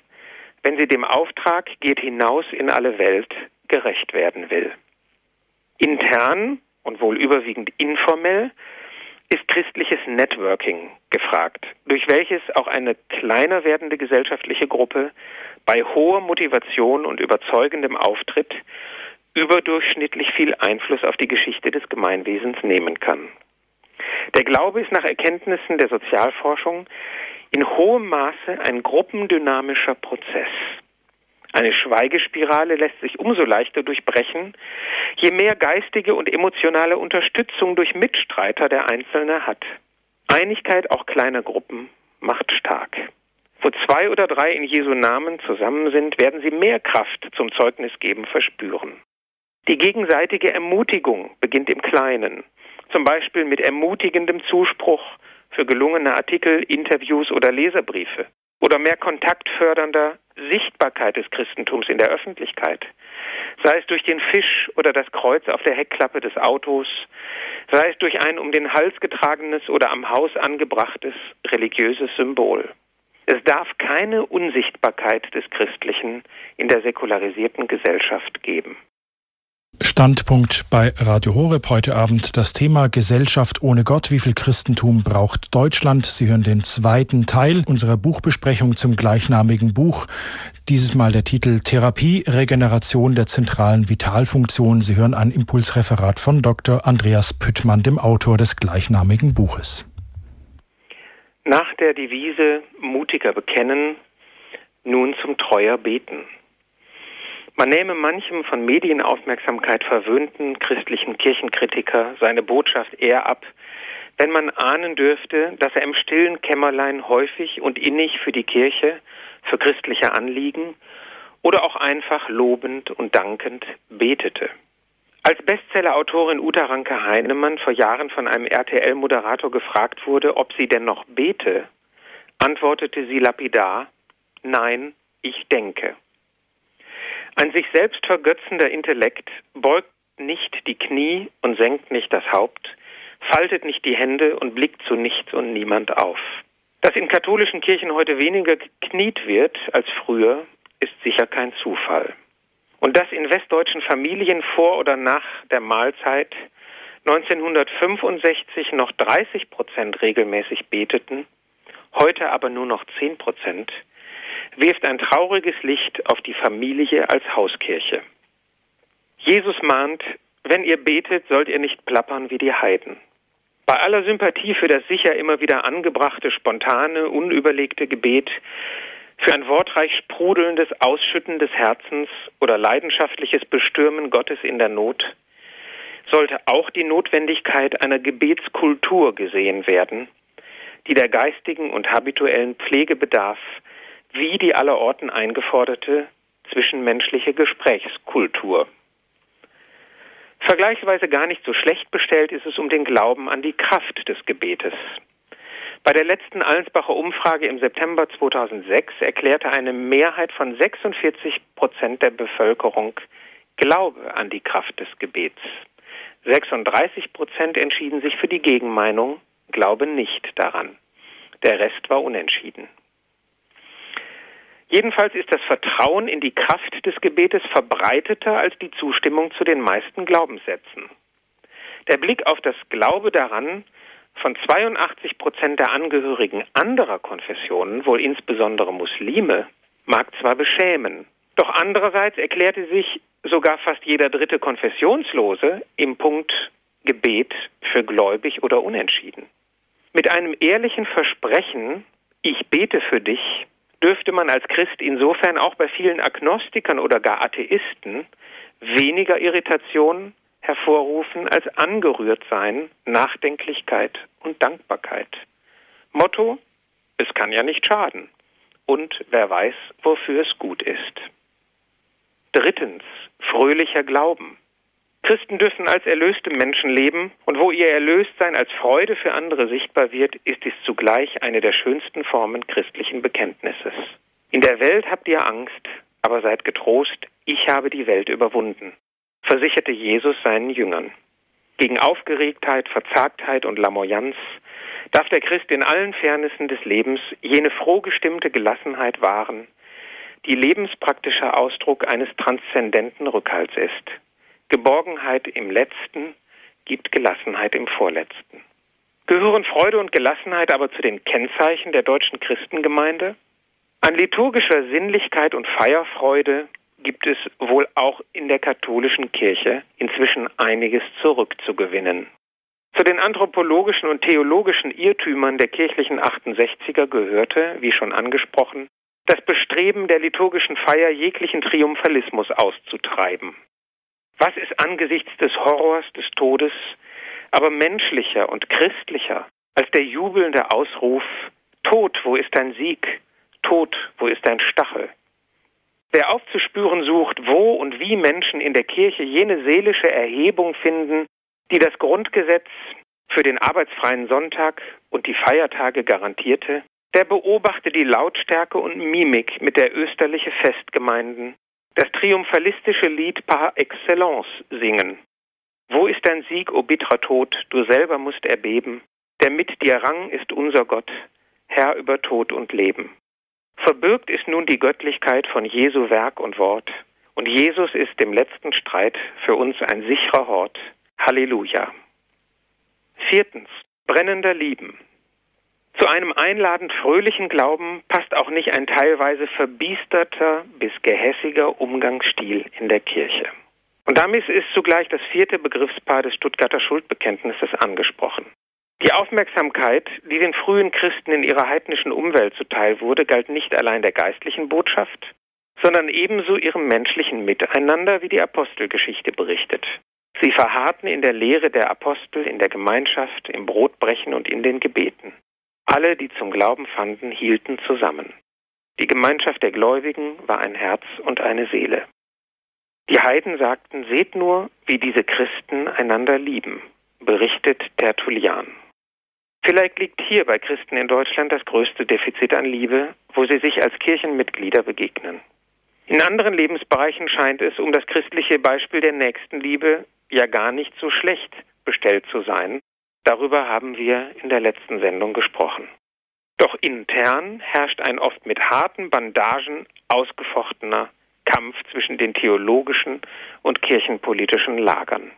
wenn sie dem Auftrag geht hinaus in alle Welt gerecht werden will. Intern und wohl überwiegend informell ist christliches Networking gefragt, durch welches auch eine kleiner werdende gesellschaftliche Gruppe bei hoher Motivation und überzeugendem Auftritt überdurchschnittlich viel Einfluss auf die Geschichte des Gemeinwesens nehmen kann. Der Glaube ist nach Erkenntnissen der Sozialforschung in hohem Maße ein gruppendynamischer Prozess. Eine Schweigespirale lässt sich umso leichter durchbrechen, je mehr geistige und emotionale Unterstützung durch Mitstreiter der Einzelne hat. Einigkeit auch kleiner Gruppen macht stark. Wo zwei oder drei in Jesu Namen zusammen sind, werden sie mehr Kraft zum Zeugnisgeben verspüren. Die gegenseitige Ermutigung beginnt im Kleinen, zum Beispiel mit ermutigendem Zuspruch für gelungene Artikel, Interviews oder Leserbriefe oder mehr kontaktfördernder Sichtbarkeit des Christentums in der Öffentlichkeit, sei es durch den Fisch oder das Kreuz auf der Heckklappe des Autos, sei es durch ein um den Hals getragenes oder am Haus angebrachtes religiöses Symbol. Es darf keine Unsichtbarkeit des Christlichen in der säkularisierten Gesellschaft geben. Standpunkt bei Radio Horeb heute Abend das Thema Gesellschaft ohne Gott. Wie viel Christentum braucht Deutschland? Sie hören den zweiten Teil unserer Buchbesprechung zum gleichnamigen Buch. Dieses Mal der Titel Therapie, Regeneration der zentralen Vitalfunktion. Sie hören ein Impulsreferat von Dr. Andreas Püttmann, dem Autor des gleichnamigen Buches. Nach der Devise mutiger bekennen, nun zum treuer beten. Man nehme manchem von Medienaufmerksamkeit verwöhnten christlichen Kirchenkritiker seine Botschaft eher ab, wenn man ahnen dürfte, dass er im stillen Kämmerlein häufig und innig für die Kirche, für christliche Anliegen oder auch einfach lobend und dankend betete. Als Bestsellerautorin Uta Ranke Heinemann vor Jahren von einem RTL-Moderator gefragt wurde, ob sie denn noch bete, antwortete sie lapidar, nein, ich denke. Ein sich selbst vergötzender Intellekt beugt nicht die Knie und senkt nicht das Haupt, faltet nicht die Hände und blickt zu nichts und niemand auf. Dass in katholischen Kirchen heute weniger gekniet wird als früher, ist sicher kein Zufall. Und dass in westdeutschen Familien vor oder nach der Mahlzeit 1965 noch 30 Prozent regelmäßig beteten, heute aber nur noch 10 Prozent, wirft ein trauriges Licht auf die Familie als Hauskirche. Jesus mahnt, wenn ihr betet, sollt ihr nicht plappern wie die Heiden. Bei aller Sympathie für das sicher immer wieder angebrachte, spontane, unüberlegte Gebet, für ein wortreich sprudelndes Ausschütten des Herzens oder leidenschaftliches Bestürmen Gottes in der Not, sollte auch die Notwendigkeit einer Gebetskultur gesehen werden, die der geistigen und habituellen Pflege bedarf, wie die allerorten eingeforderte zwischenmenschliche Gesprächskultur. Vergleichsweise gar nicht so schlecht bestellt ist es um den Glauben an die Kraft des Gebetes. Bei der letzten Allensbacher Umfrage im September 2006 erklärte eine Mehrheit von 46 Prozent der Bevölkerung Glaube an die Kraft des Gebets. 36 Prozent entschieden sich für die Gegenmeinung, Glaube nicht daran. Der Rest war unentschieden. Jedenfalls ist das Vertrauen in die Kraft des Gebetes verbreiteter als die Zustimmung zu den meisten Glaubenssätzen. Der Blick auf das Glaube daran von 82 Prozent der Angehörigen anderer Konfessionen, wohl insbesondere Muslime, mag zwar beschämen, doch andererseits erklärte sich sogar fast jeder dritte Konfessionslose im Punkt Gebet für gläubig oder unentschieden. Mit einem ehrlichen Versprechen, ich bete für dich, dürfte man als Christ insofern auch bei vielen Agnostikern oder gar Atheisten weniger Irritation hervorrufen als angerührt sein, Nachdenklichkeit und Dankbarkeit. Motto, es kann ja nicht schaden. Und wer weiß, wofür es gut ist. Drittens, fröhlicher Glauben. Christen dürfen als erlöste Menschen leben und wo ihr Erlöstsein als Freude für andere sichtbar wird, ist dies zugleich eine der schönsten Formen christlichen Bekenntnisses. In der Welt habt ihr Angst, aber seid getrost, ich habe die Welt überwunden, versicherte Jesus seinen Jüngern. Gegen Aufgeregtheit, Verzagtheit und Lamoyanz darf der Christ in allen Fairnissen des Lebens jene frohgestimmte Gelassenheit wahren, die lebenspraktischer Ausdruck eines transzendenten Rückhalts ist. Geborgenheit im Letzten gibt Gelassenheit im Vorletzten. Gehören Freude und Gelassenheit aber zu den Kennzeichen der deutschen Christengemeinde? An liturgischer Sinnlichkeit und Feierfreude gibt es wohl auch in der katholischen Kirche inzwischen einiges zurückzugewinnen. Zu den anthropologischen und theologischen Irrtümern der kirchlichen 68er gehörte, wie schon angesprochen, das Bestreben der liturgischen Feier jeglichen Triumphalismus auszutreiben. Was ist angesichts des Horrors des Todes aber menschlicher und christlicher als der jubelnde Ausruf Tod, wo ist dein Sieg? Tod, wo ist dein Stachel? Wer aufzuspüren sucht, wo und wie Menschen in der Kirche jene seelische Erhebung finden, die das Grundgesetz für den arbeitsfreien Sonntag und die Feiertage garantierte, der beobachte die Lautstärke und Mimik, mit der österliche Festgemeinden das triumphalistische Lied par excellence singen. Wo ist dein Sieg, o bitterer Tod, du selber musst erbeben, der mit dir rang ist unser Gott, Herr über Tod und Leben. Verbürgt ist nun die Göttlichkeit von Jesu Werk und Wort, und Jesus ist im letzten Streit für uns ein sicherer Hort. Halleluja. Viertens. Brennender Lieben. Zu einem einladend fröhlichen Glauben passt auch nicht ein teilweise verbiesterter bis gehässiger Umgangsstil in der Kirche. Und damit ist zugleich das vierte Begriffspaar des Stuttgarter Schuldbekenntnisses angesprochen. Die Aufmerksamkeit, die den frühen Christen in ihrer heidnischen Umwelt zuteil wurde, galt nicht allein der geistlichen Botschaft, sondern ebenso ihrem menschlichen Miteinander, wie die Apostelgeschichte berichtet. Sie verharrten in der Lehre der Apostel, in der Gemeinschaft, im Brotbrechen und in den Gebeten. Alle, die zum Glauben fanden, hielten zusammen. Die Gemeinschaft der Gläubigen war ein Herz und eine Seele. Die Heiden sagten, seht nur, wie diese Christen einander lieben, berichtet Tertullian. Vielleicht liegt hier bei Christen in Deutschland das größte Defizit an Liebe, wo sie sich als Kirchenmitglieder begegnen. In anderen Lebensbereichen scheint es um das christliche Beispiel der Nächstenliebe ja gar nicht so schlecht bestellt zu sein, Darüber haben wir in der letzten Sendung gesprochen. Doch intern herrscht ein oft mit harten Bandagen ausgefochtener Kampf zwischen den theologischen und kirchenpolitischen Lagern.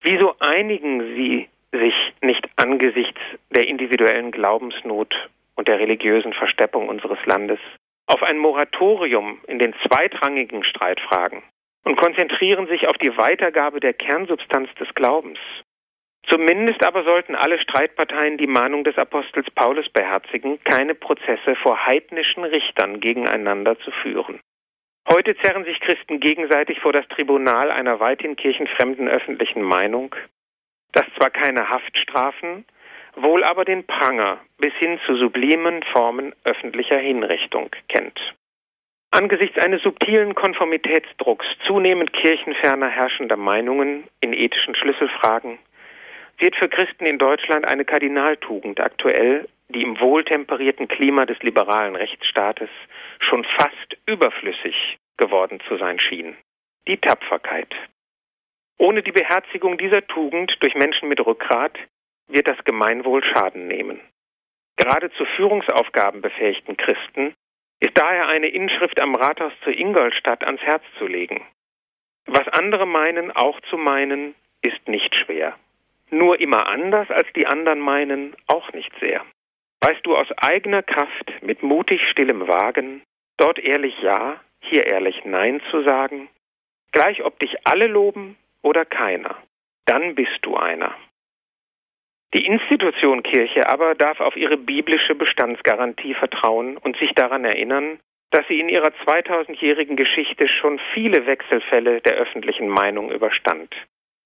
Wieso einigen sie sich nicht angesichts der individuellen Glaubensnot und der religiösen Versteppung unseres Landes auf ein Moratorium in den zweitrangigen Streitfragen und konzentrieren sich auf die Weitergabe der Kernsubstanz des Glaubens Zumindest aber sollten alle Streitparteien die Mahnung des Apostels Paulus beherzigen, keine Prozesse vor heidnischen Richtern gegeneinander zu führen. Heute zerren sich Christen gegenseitig vor das Tribunal einer weithin kirchenfremden öffentlichen Meinung, das zwar keine Haftstrafen, wohl aber den Pranger bis hin zu sublimen Formen öffentlicher Hinrichtung kennt. Angesichts eines subtilen Konformitätsdrucks zunehmend kirchenferner herrschender Meinungen in ethischen Schlüsselfragen wird für Christen in Deutschland eine Kardinaltugend aktuell, die im wohltemperierten Klima des liberalen Rechtsstaates schon fast überflüssig geworden zu sein schien. Die Tapferkeit. Ohne die Beherzigung dieser Tugend durch Menschen mit Rückgrat wird das Gemeinwohl Schaden nehmen. Gerade zu Führungsaufgaben befähigten Christen ist daher eine Inschrift am Rathaus zu Ingolstadt ans Herz zu legen. Was andere meinen, auch zu meinen, ist nicht schwer. Nur immer anders als die anderen meinen, auch nicht sehr. Weißt du aus eigener Kraft mit mutig stillem Wagen, dort ehrlich Ja, hier ehrlich Nein zu sagen, gleich ob dich alle loben oder keiner, dann bist du einer. Die Institution Kirche aber darf auf ihre biblische Bestandsgarantie vertrauen und sich daran erinnern, dass sie in ihrer 2000-jährigen Geschichte schon viele Wechselfälle der öffentlichen Meinung überstand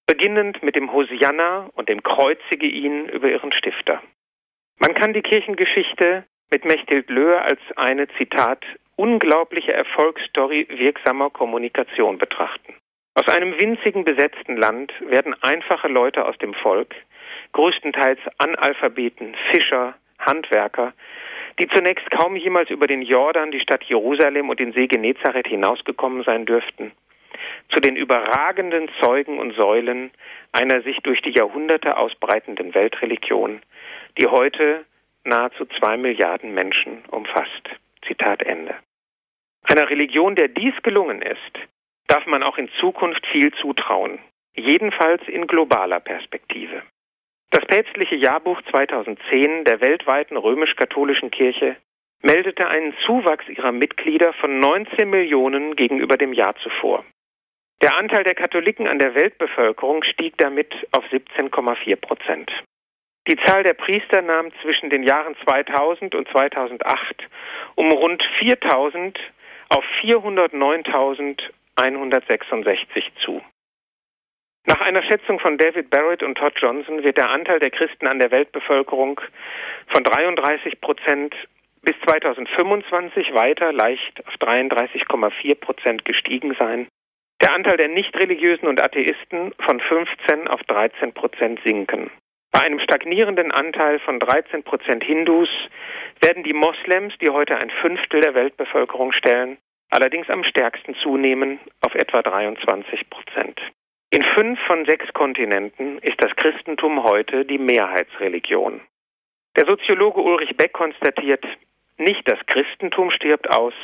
beginnend mit dem Hosianna und dem Kreuzige ihn über ihren Stifter. Man kann die Kirchengeschichte mit Mechthild Löhr als eine, Zitat, unglaubliche Erfolgsstory wirksamer Kommunikation betrachten. Aus einem winzigen besetzten Land werden einfache Leute aus dem Volk, größtenteils Analphabeten, Fischer, Handwerker, die zunächst kaum jemals über den Jordan, die Stadt Jerusalem und den See Genezareth hinausgekommen sein dürften, zu den überragenden Zeugen und Säulen einer sich durch die Jahrhunderte ausbreitenden Weltreligion, die heute nahezu zwei Milliarden Menschen umfasst. Zitat Ende. Einer Religion, der dies gelungen ist, darf man auch in Zukunft viel zutrauen, jedenfalls in globaler Perspektive. Das päpstliche Jahrbuch 2010 der weltweiten römisch-katholischen Kirche meldete einen Zuwachs ihrer Mitglieder von 19 Millionen gegenüber dem Jahr zuvor. Der Anteil der Katholiken an der Weltbevölkerung stieg damit auf 17,4 Prozent. Die Zahl der Priester nahm zwischen den Jahren 2000 und 2008 um rund 4000 auf 409.166 zu. Nach einer Schätzung von David Barrett und Todd Johnson wird der Anteil der Christen an der Weltbevölkerung von 33 Prozent bis 2025 weiter leicht auf 33,4 Prozent gestiegen sein. Der Anteil der Nichtreligiösen und Atheisten von 15 auf 13 Prozent sinken. Bei einem stagnierenden Anteil von 13 Prozent Hindus werden die Moslems, die heute ein Fünftel der Weltbevölkerung stellen, allerdings am stärksten zunehmen auf etwa 23 Prozent. In fünf von sechs Kontinenten ist das Christentum heute die Mehrheitsreligion. Der Soziologe Ulrich Beck konstatiert, nicht das Christentum stirbt aus,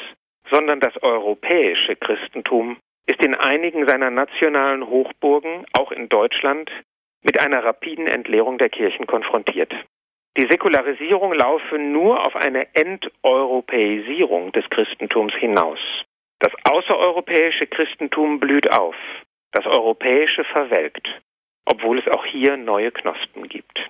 sondern das europäische Christentum ist in einigen seiner nationalen Hochburgen, auch in Deutschland, mit einer rapiden Entleerung der Kirchen konfrontiert. Die Säkularisierung laufe nur auf eine Enteuropäisierung des Christentums hinaus. Das außereuropäische Christentum blüht auf, das europäische verwelkt, obwohl es auch hier neue Knospen gibt.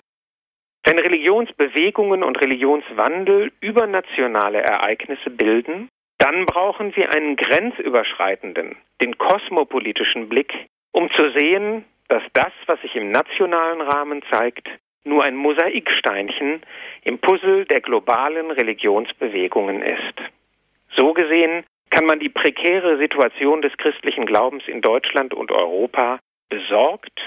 Wenn Religionsbewegungen und Religionswandel übernationale Ereignisse bilden, dann brauchen wir einen grenzüberschreitenden, den kosmopolitischen Blick, um zu sehen, dass das, was sich im nationalen Rahmen zeigt, nur ein Mosaiksteinchen im Puzzle der globalen Religionsbewegungen ist. So gesehen kann man die prekäre Situation des christlichen Glaubens in Deutschland und Europa besorgt,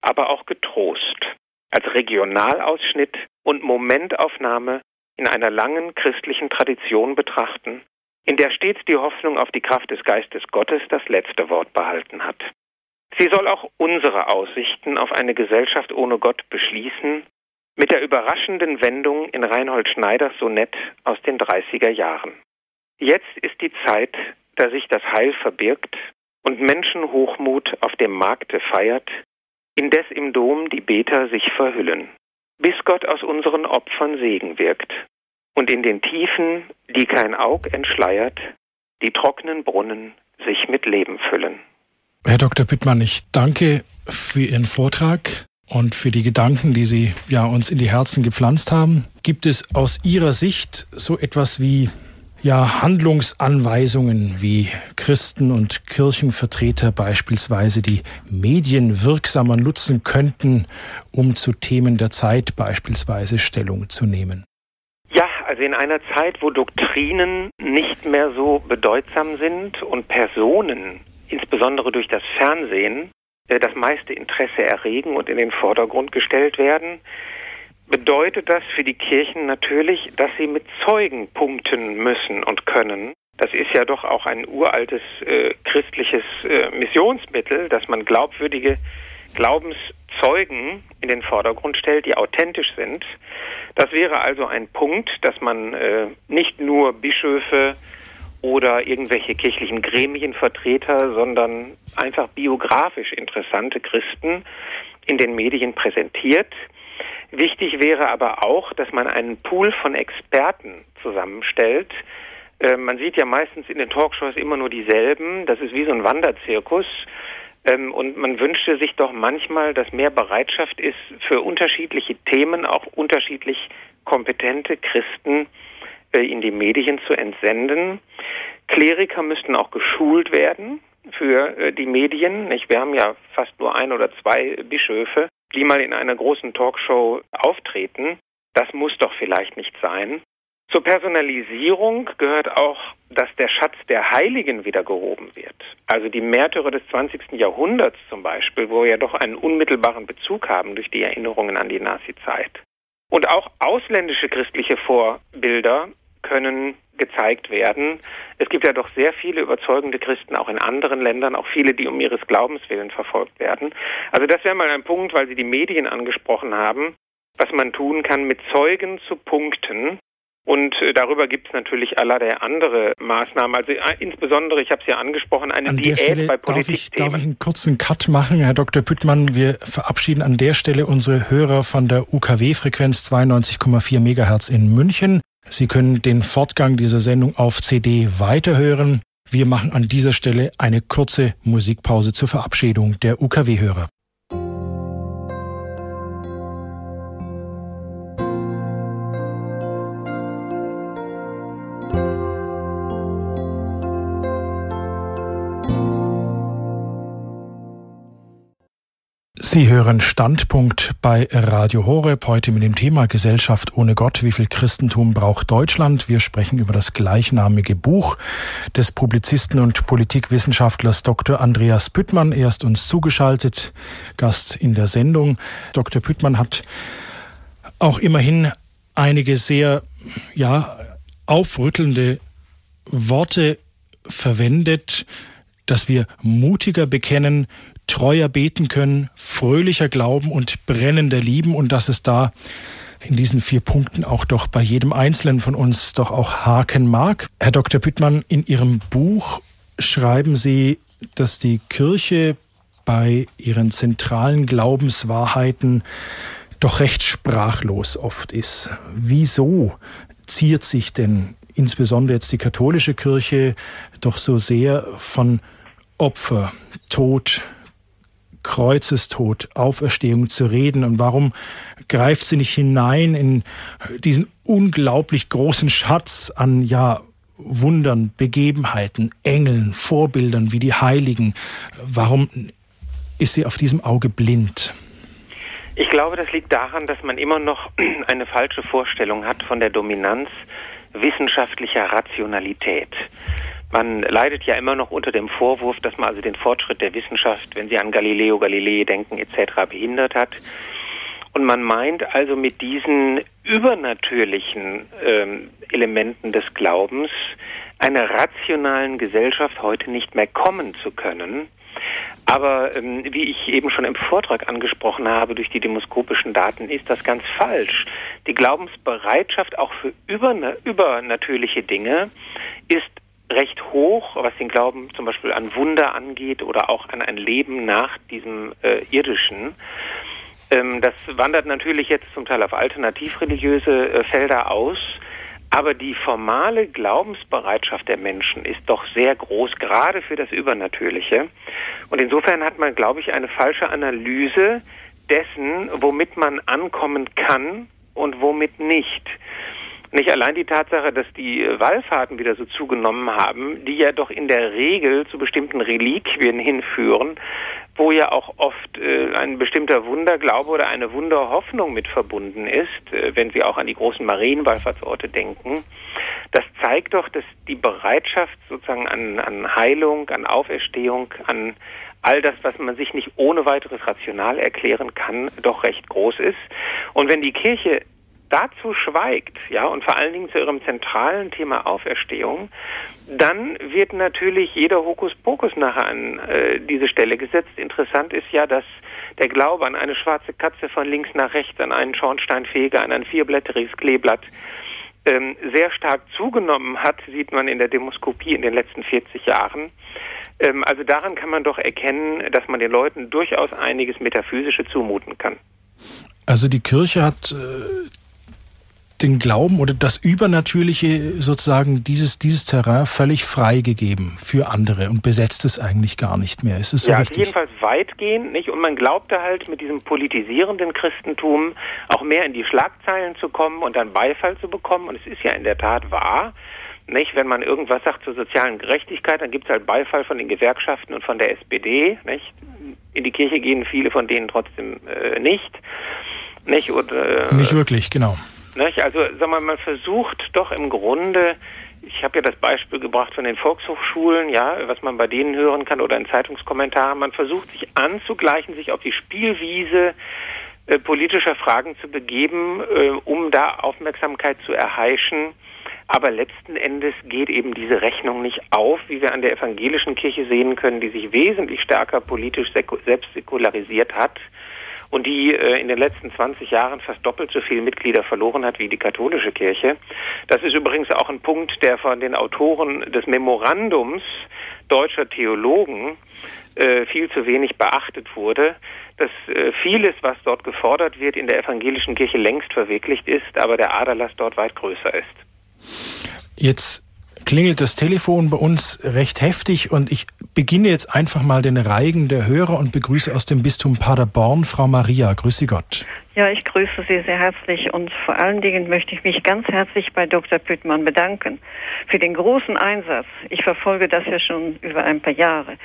aber auch getrost als Regionalausschnitt und Momentaufnahme in einer langen christlichen Tradition betrachten, in der stets die Hoffnung auf die Kraft des Geistes Gottes das letzte Wort behalten hat. Sie soll auch unsere Aussichten auf eine Gesellschaft ohne Gott beschließen, mit der überraschenden Wendung in Reinhold Schneiders Sonett aus den 30er Jahren. Jetzt ist die Zeit, da sich das Heil verbirgt und Menschenhochmut auf dem Markte feiert, indes im Dom die Beter sich verhüllen, bis Gott aus unseren Opfern Segen wirkt und in den Tiefen, die kein Aug entschleiert, die trockenen Brunnen sich mit Leben füllen. Herr Dr. Pittmann, ich danke für Ihren Vortrag und für die Gedanken, die Sie ja uns in die Herzen gepflanzt haben. Gibt es aus Ihrer Sicht so etwas wie ja, Handlungsanweisungen, wie Christen und Kirchenvertreter beispielsweise die Medien wirksamer nutzen könnten, um zu Themen der Zeit beispielsweise Stellung zu nehmen? Also in einer Zeit, wo Doktrinen nicht mehr so bedeutsam sind und Personen, insbesondere durch das Fernsehen, äh, das meiste Interesse erregen und in den Vordergrund gestellt werden, bedeutet das für die Kirchen natürlich, dass sie mit Zeugen punkten müssen und können. Das ist ja doch auch ein uraltes äh, christliches äh, Missionsmittel, dass man glaubwürdige Glaubenszeugen in den Vordergrund stellt, die authentisch sind. Das wäre also ein Punkt, dass man äh, nicht nur Bischöfe oder irgendwelche kirchlichen Gremienvertreter, sondern einfach biografisch interessante Christen in den Medien präsentiert. Wichtig wäre aber auch, dass man einen Pool von Experten zusammenstellt. Äh, man sieht ja meistens in den Talkshows immer nur dieselben. Das ist wie so ein Wanderzirkus. Ähm, und man wünschte sich doch manchmal, dass mehr Bereitschaft ist, für unterschiedliche Themen auch unterschiedlich kompetente Christen äh, in die Medien zu entsenden. Kleriker müssten auch geschult werden für äh, die Medien. Wir haben ja fast nur ein oder zwei Bischöfe die mal in einer großen Talkshow auftreten. Das muss doch vielleicht nicht sein. Zur Personalisierung gehört auch, dass der Schatz der Heiligen wieder gehoben wird. Also die Märtyrer des 20. Jahrhunderts zum Beispiel, wo wir ja doch einen unmittelbaren Bezug haben durch die Erinnerungen an die Nazi-Zeit. Und auch ausländische christliche Vorbilder können gezeigt werden. Es gibt ja doch sehr viele überzeugende Christen auch in anderen Ländern, auch viele, die um ihres Glaubens willen verfolgt werden. Also das wäre mal ein Punkt, weil Sie die Medien angesprochen haben, was man tun kann, mit Zeugen zu punkten. Und äh, darüber gibt es natürlich allerlei andere Maßnahmen. Also äh, insbesondere, ich habe es ja angesprochen, eine an Diät Stelle bei Politikthemen. Darf ich, darf ich einen kurzen Cut machen, Herr Dr. Püttmann? Wir verabschieden an der Stelle unsere Hörer von der UKW-Frequenz 92,4 Megahertz in München. Sie können den Fortgang dieser Sendung auf CD weiterhören. Wir machen an dieser Stelle eine kurze Musikpause zur Verabschiedung der UKW-Hörer. Sie hören Standpunkt bei Radio Horeb heute mit dem Thema Gesellschaft ohne Gott. Wie viel Christentum braucht Deutschland? Wir sprechen über das gleichnamige Buch des Publizisten und Politikwissenschaftlers Dr. Andreas Püttmann. Er ist uns zugeschaltet, Gast in der Sendung. Dr. Püttmann hat auch immerhin einige sehr, ja, aufrüttelnde Worte verwendet, dass wir mutiger bekennen, treuer beten können, fröhlicher glauben und brennender lieben und dass es da in diesen vier Punkten auch doch bei jedem Einzelnen von uns doch auch haken mag. Herr Dr. Büttmann, in Ihrem Buch schreiben Sie, dass die Kirche bei ihren zentralen Glaubenswahrheiten doch recht sprachlos oft ist. Wieso ziert sich denn insbesondere jetzt die katholische Kirche doch so sehr von Opfer, Tod, Kreuzestod, Auferstehung zu reden und warum greift sie nicht hinein in diesen unglaublich großen Schatz an ja Wundern, Begebenheiten, Engeln, Vorbildern wie die Heiligen? Warum ist sie auf diesem Auge blind? Ich glaube, das liegt daran, dass man immer noch eine falsche Vorstellung hat von der Dominanz wissenschaftlicher Rationalität. Man leidet ja immer noch unter dem Vorwurf, dass man also den Fortschritt der Wissenschaft, wenn Sie an Galileo Galilei denken etc., behindert hat. Und man meint also mit diesen übernatürlichen ähm, Elementen des Glaubens einer rationalen Gesellschaft heute nicht mehr kommen zu können. Aber ähm, wie ich eben schon im Vortrag angesprochen habe, durch die demoskopischen Daten ist das ganz falsch. Die Glaubensbereitschaft auch für übernatürliche Dinge ist recht hoch, was den Glauben zum Beispiel an Wunder angeht oder auch an ein Leben nach diesem äh, irdischen. Ähm, das wandert natürlich jetzt zum Teil auf alternativreligiöse äh, Felder aus. Aber die formale Glaubensbereitschaft der Menschen ist doch sehr groß, gerade für das Übernatürliche. Und insofern hat man, glaube ich, eine falsche Analyse dessen, womit man ankommen kann und womit nicht. Nicht allein die Tatsache, dass die Wallfahrten wieder so zugenommen haben, die ja doch in der Regel zu bestimmten Reliquien hinführen, wo ja auch oft äh, ein bestimmter Wunderglaube oder eine Wunderhoffnung mit verbunden ist, äh, wenn Sie auch an die großen Marienwallfahrtsorte denken. Das zeigt doch, dass die Bereitschaft sozusagen an, an Heilung, an Auferstehung, an all das, was man sich nicht ohne weiteres rational erklären kann, doch recht groß ist. Und wenn die Kirche dazu schweigt, ja, und vor allen Dingen zu ihrem zentralen Thema Auferstehung, dann wird natürlich jeder Hokuspokus nachher an äh, diese Stelle gesetzt. Interessant ist ja, dass der Glaube an eine schwarze Katze von links nach rechts, an einen Schornsteinfeger, an ein vierblätteriges Kleeblatt ähm, sehr stark zugenommen hat, sieht man in der Demoskopie in den letzten 40 Jahren. Ähm, also daran kann man doch erkennen, dass man den Leuten durchaus einiges Metaphysische zumuten kann. Also die Kirche hat äh, den Glauben oder das Übernatürliche sozusagen dieses, dieses Terrain völlig freigegeben für andere und besetzt es eigentlich gar nicht mehr. Ist es so ja, richtig? jedenfalls weitgehend nicht. Und man glaubte halt mit diesem politisierenden Christentum auch mehr in die Schlagzeilen zu kommen und dann Beifall zu bekommen. Und es ist ja in der Tat wahr. Nicht? Wenn man irgendwas sagt zur sozialen Gerechtigkeit, dann gibt es halt Beifall von den Gewerkschaften und von der SPD. Nicht? In die Kirche gehen viele von denen trotzdem äh, nicht. Nicht, und, äh, nicht wirklich, genau. Nicht? Also sag mal, man versucht doch im Grunde, ich habe ja das Beispiel gebracht von den Volkshochschulen, ja, was man bei denen hören kann oder in Zeitungskommentaren, man versucht sich anzugleichen, sich auf die Spielwiese äh, politischer Fragen zu begeben, äh, um da Aufmerksamkeit zu erheischen. Aber letzten Endes geht eben diese Rechnung nicht auf, wie wir an der evangelischen Kirche sehen können, die sich wesentlich stärker politisch selbst säkularisiert hat und die äh, in den letzten 20 Jahren fast doppelt so viele Mitglieder verloren hat wie die katholische Kirche. Das ist übrigens auch ein Punkt, der von den Autoren des Memorandums deutscher Theologen äh, viel zu wenig beachtet wurde, dass äh, vieles, was dort gefordert wird, in der evangelischen Kirche längst verwirklicht ist, aber der Aderlass dort weit größer ist. Jetzt klingelt das Telefon bei uns recht heftig und ich beginne jetzt einfach mal den Reigen der Hörer und begrüße aus dem Bistum Paderborn Frau Maria. Grüße Gott. Ja, ich grüße Sie sehr herzlich und vor allen Dingen möchte ich mich ganz herzlich bei Dr. Püttmann bedanken für den großen Einsatz. Ich verfolge das ja schon über ein paar Jahre.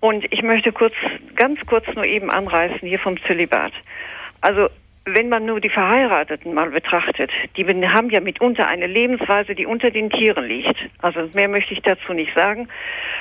Und ich möchte kurz, ganz kurz nur eben anreißen hier vom Zölibat. Also wenn man nur die Verheirateten mal betrachtet, die haben ja mitunter eine Lebensweise, die unter den Tieren liegt. Also mehr möchte ich dazu nicht sagen.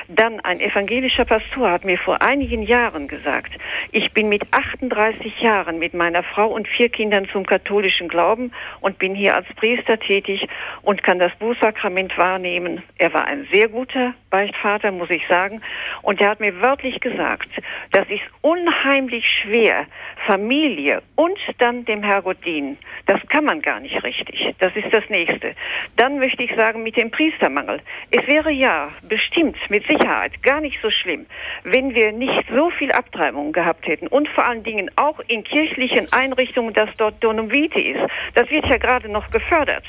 Dann ein evangelischer Pastor hat mir vor einigen Jahren gesagt, ich bin mit 38 Jahren mit meiner Frau und vier Kindern zum katholischen Glauben und bin hier als Priester tätig und kann das Bußsakrament wahrnehmen. Er war ein sehr guter Beichtvater, muss ich sagen. Und er hat mir wörtlich gesagt, das ist unheimlich schwer, Familie und dann dem Herrgott dienen. Das kann man gar nicht richtig. Das ist das Nächste. Dann möchte ich sagen, mit dem Priestermangel. Es wäre ja bestimmt, mit Sicherheit, gar nicht so schlimm, wenn wir nicht so viel Abtreibung gehabt hätten und vor allen Dingen auch in kirchlichen Einrichtungen, dass dort Donum Vitae ist. Das wird ja gerade noch gefördert.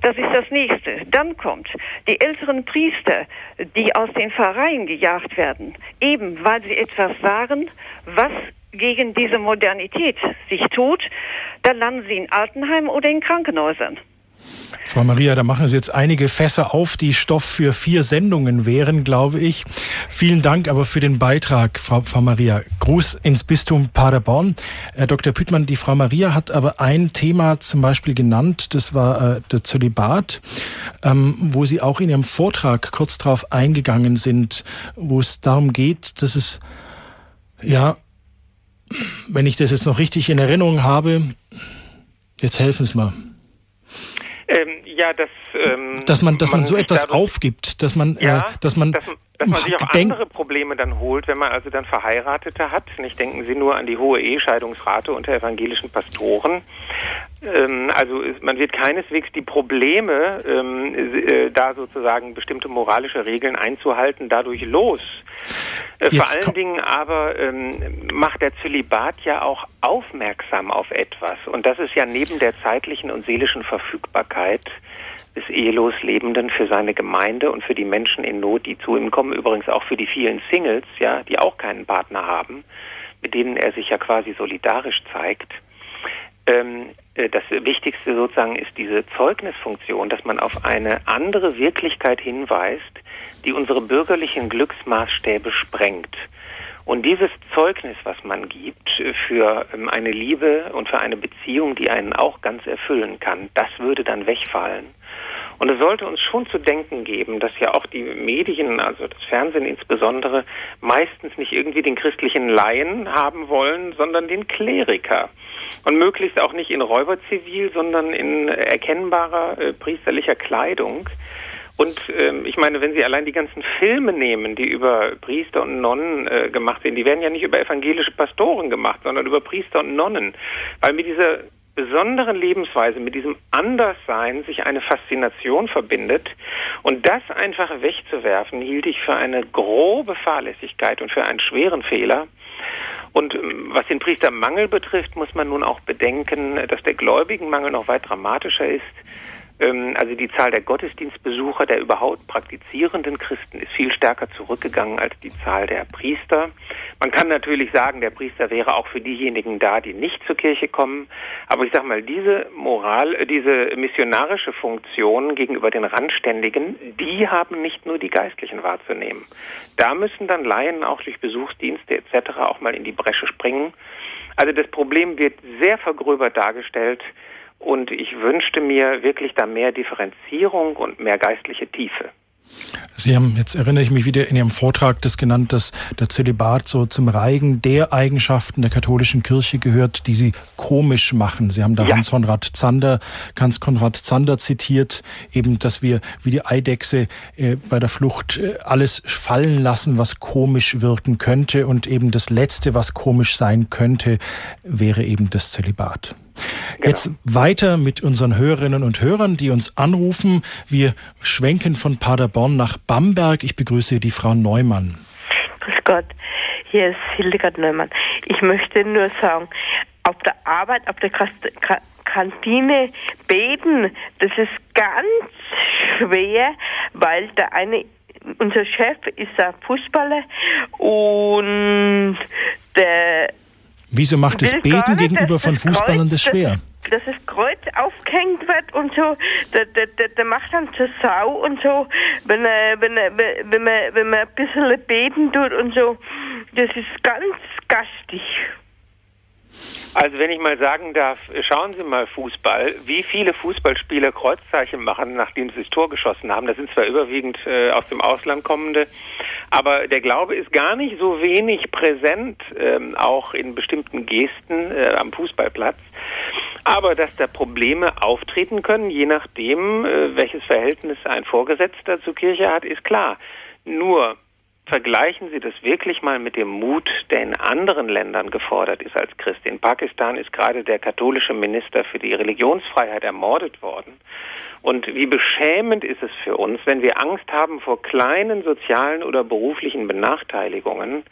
Das ist das nächste. Dann kommt die älteren Priester, die aus den Pfarreien gejagt werden, eben weil sie etwas sagen, was gegen diese Modernität sich tut, dann landen sie in Altenheimen oder in Krankenhäusern. Frau Maria, da machen Sie jetzt einige Fässer auf, die Stoff für vier Sendungen wären, glaube ich. Vielen Dank aber für den Beitrag, Frau, Frau Maria. Gruß ins Bistum Paderborn. Herr Dr. Püttmann, die Frau Maria hat aber ein Thema zum Beispiel genannt, das war äh, der Zölibat, ähm, wo Sie auch in Ihrem Vortrag kurz darauf eingegangen sind, wo es darum geht, dass es, ja, wenn ich das jetzt noch richtig in Erinnerung habe, jetzt helfen Sie mir. Ähm, ja, dass, ähm, dass man, dass man, man so etwas dadurch, aufgibt, dass man, äh, ja, äh, dass man, dass, dass man sich auf andere Probleme dann holt, wenn man also dann Verheiratete hat. Nicht denken Sie nur an die hohe Ehescheidungsrate unter evangelischen Pastoren. Ähm, also man wird keineswegs die Probleme, ähm, äh, da sozusagen bestimmte moralische Regeln einzuhalten, dadurch los. Äh, vor allen Dingen aber ähm, macht der Zölibat ja auch aufmerksam auf etwas. Und das ist ja neben der zeitlichen und seelischen Verfügbarkeit des ehelos Lebenden für seine Gemeinde und für die Menschen in Not, die zu ihm kommen, übrigens auch für die vielen Singles, ja, die auch keinen Partner haben, mit denen er sich ja quasi solidarisch zeigt. Ähm, äh, das Wichtigste sozusagen ist diese Zeugnisfunktion, dass man auf eine andere Wirklichkeit hinweist, die unsere bürgerlichen Glücksmaßstäbe sprengt. Und dieses Zeugnis, was man gibt für ähm, eine Liebe und für eine Beziehung, die einen auch ganz erfüllen kann, das würde dann wegfallen. Und es sollte uns schon zu denken geben, dass ja auch die Medien, also das Fernsehen insbesondere, meistens nicht irgendwie den christlichen Laien haben wollen, sondern den Kleriker. Und möglichst auch nicht in Räuberzivil, sondern in erkennbarer äh, priesterlicher Kleidung. Und ähm, ich meine, wenn Sie allein die ganzen Filme nehmen, die über Priester und Nonnen äh, gemacht werden, die werden ja nicht über evangelische Pastoren gemacht, sondern über Priester und Nonnen. Weil mit dieser besonderen Lebensweise, mit diesem Anderssein sich eine Faszination verbindet. Und das einfach wegzuwerfen, hielt ich für eine grobe Fahrlässigkeit und für einen schweren Fehler. Und ähm, was den Priestermangel betrifft, muss man nun auch bedenken, dass der Gläubigenmangel noch weit dramatischer ist. Ähm, also die Zahl der Gottesdienstbesucher der überhaupt praktizierenden Christen ist viel stärker zurückgegangen als die Zahl der Priester. Man kann natürlich sagen, der Priester wäre auch für diejenigen da, die nicht zur Kirche kommen. Aber ich sage mal, diese Moral, äh, diese missionarische Funktion gegenüber den Randständigen, die haben nicht nur die Geistlichen wahrzunehmen. Da müssen dann Laien auch durch Besuchsdienste etc. auch mal in die Bresche springen. Also das Problem wird sehr vergröbert dargestellt. Und ich wünschte mir wirklich da mehr Differenzierung und mehr geistliche Tiefe. Sie haben, jetzt erinnere ich mich wieder in Ihrem Vortrag das genannt, dass der Zölibat so zum Reigen der Eigenschaften der katholischen Kirche gehört, die sie komisch machen. Sie haben da ja. Hans Konrad Zander, Hans Konrad Zander zitiert, eben, dass wir wie die Eidechse äh, bei der Flucht äh, alles fallen lassen, was komisch wirken könnte und eben das Letzte, was komisch sein könnte, wäre eben das Zölibat. Genau. Jetzt weiter mit unseren Hörerinnen und Hörern, die uns anrufen. Wir schwenken von Paderborn nach Bamberg. Ich begrüße die Frau Neumann. Grüß Gott, hier ist Hildegard Neumann. Ich möchte nur sagen, auf der Arbeit, auf der Kantine beten, das ist ganz schwer, weil der eine unser Chef ist ein Fußballer und der Wieso macht das Beten gegenüber das, von Fußballern das schwer? Das, das, Kreuz aufgehängt wird und so, der, der, der, der macht dann zur Sau und so, wenn er, wenn er, wenn man, wenn man ein bisschen beten tut und so. Das ist ganz gastig. Also wenn ich mal sagen darf, schauen Sie mal Fußball, wie viele Fußballspieler Kreuzzeichen machen, nachdem sie das Tor geschossen haben. Das sind zwar überwiegend äh, aus dem Ausland kommende, aber der Glaube ist gar nicht so wenig präsent, ähm, auch in bestimmten Gesten äh, am Fußballplatz. Aber dass da Probleme auftreten können, je nachdem, äh, welches Verhältnis ein Vorgesetzter zur Kirche hat, ist klar. Nur vergleichen Sie das wirklich mal mit dem Mut, der in anderen Ländern gefordert ist als Christ. In Pakistan ist gerade der katholische Minister für die Religionsfreiheit ermordet worden. Und wie beschämend ist es für uns, wenn wir Angst haben vor kleinen sozialen oder beruflichen Benachteiligungen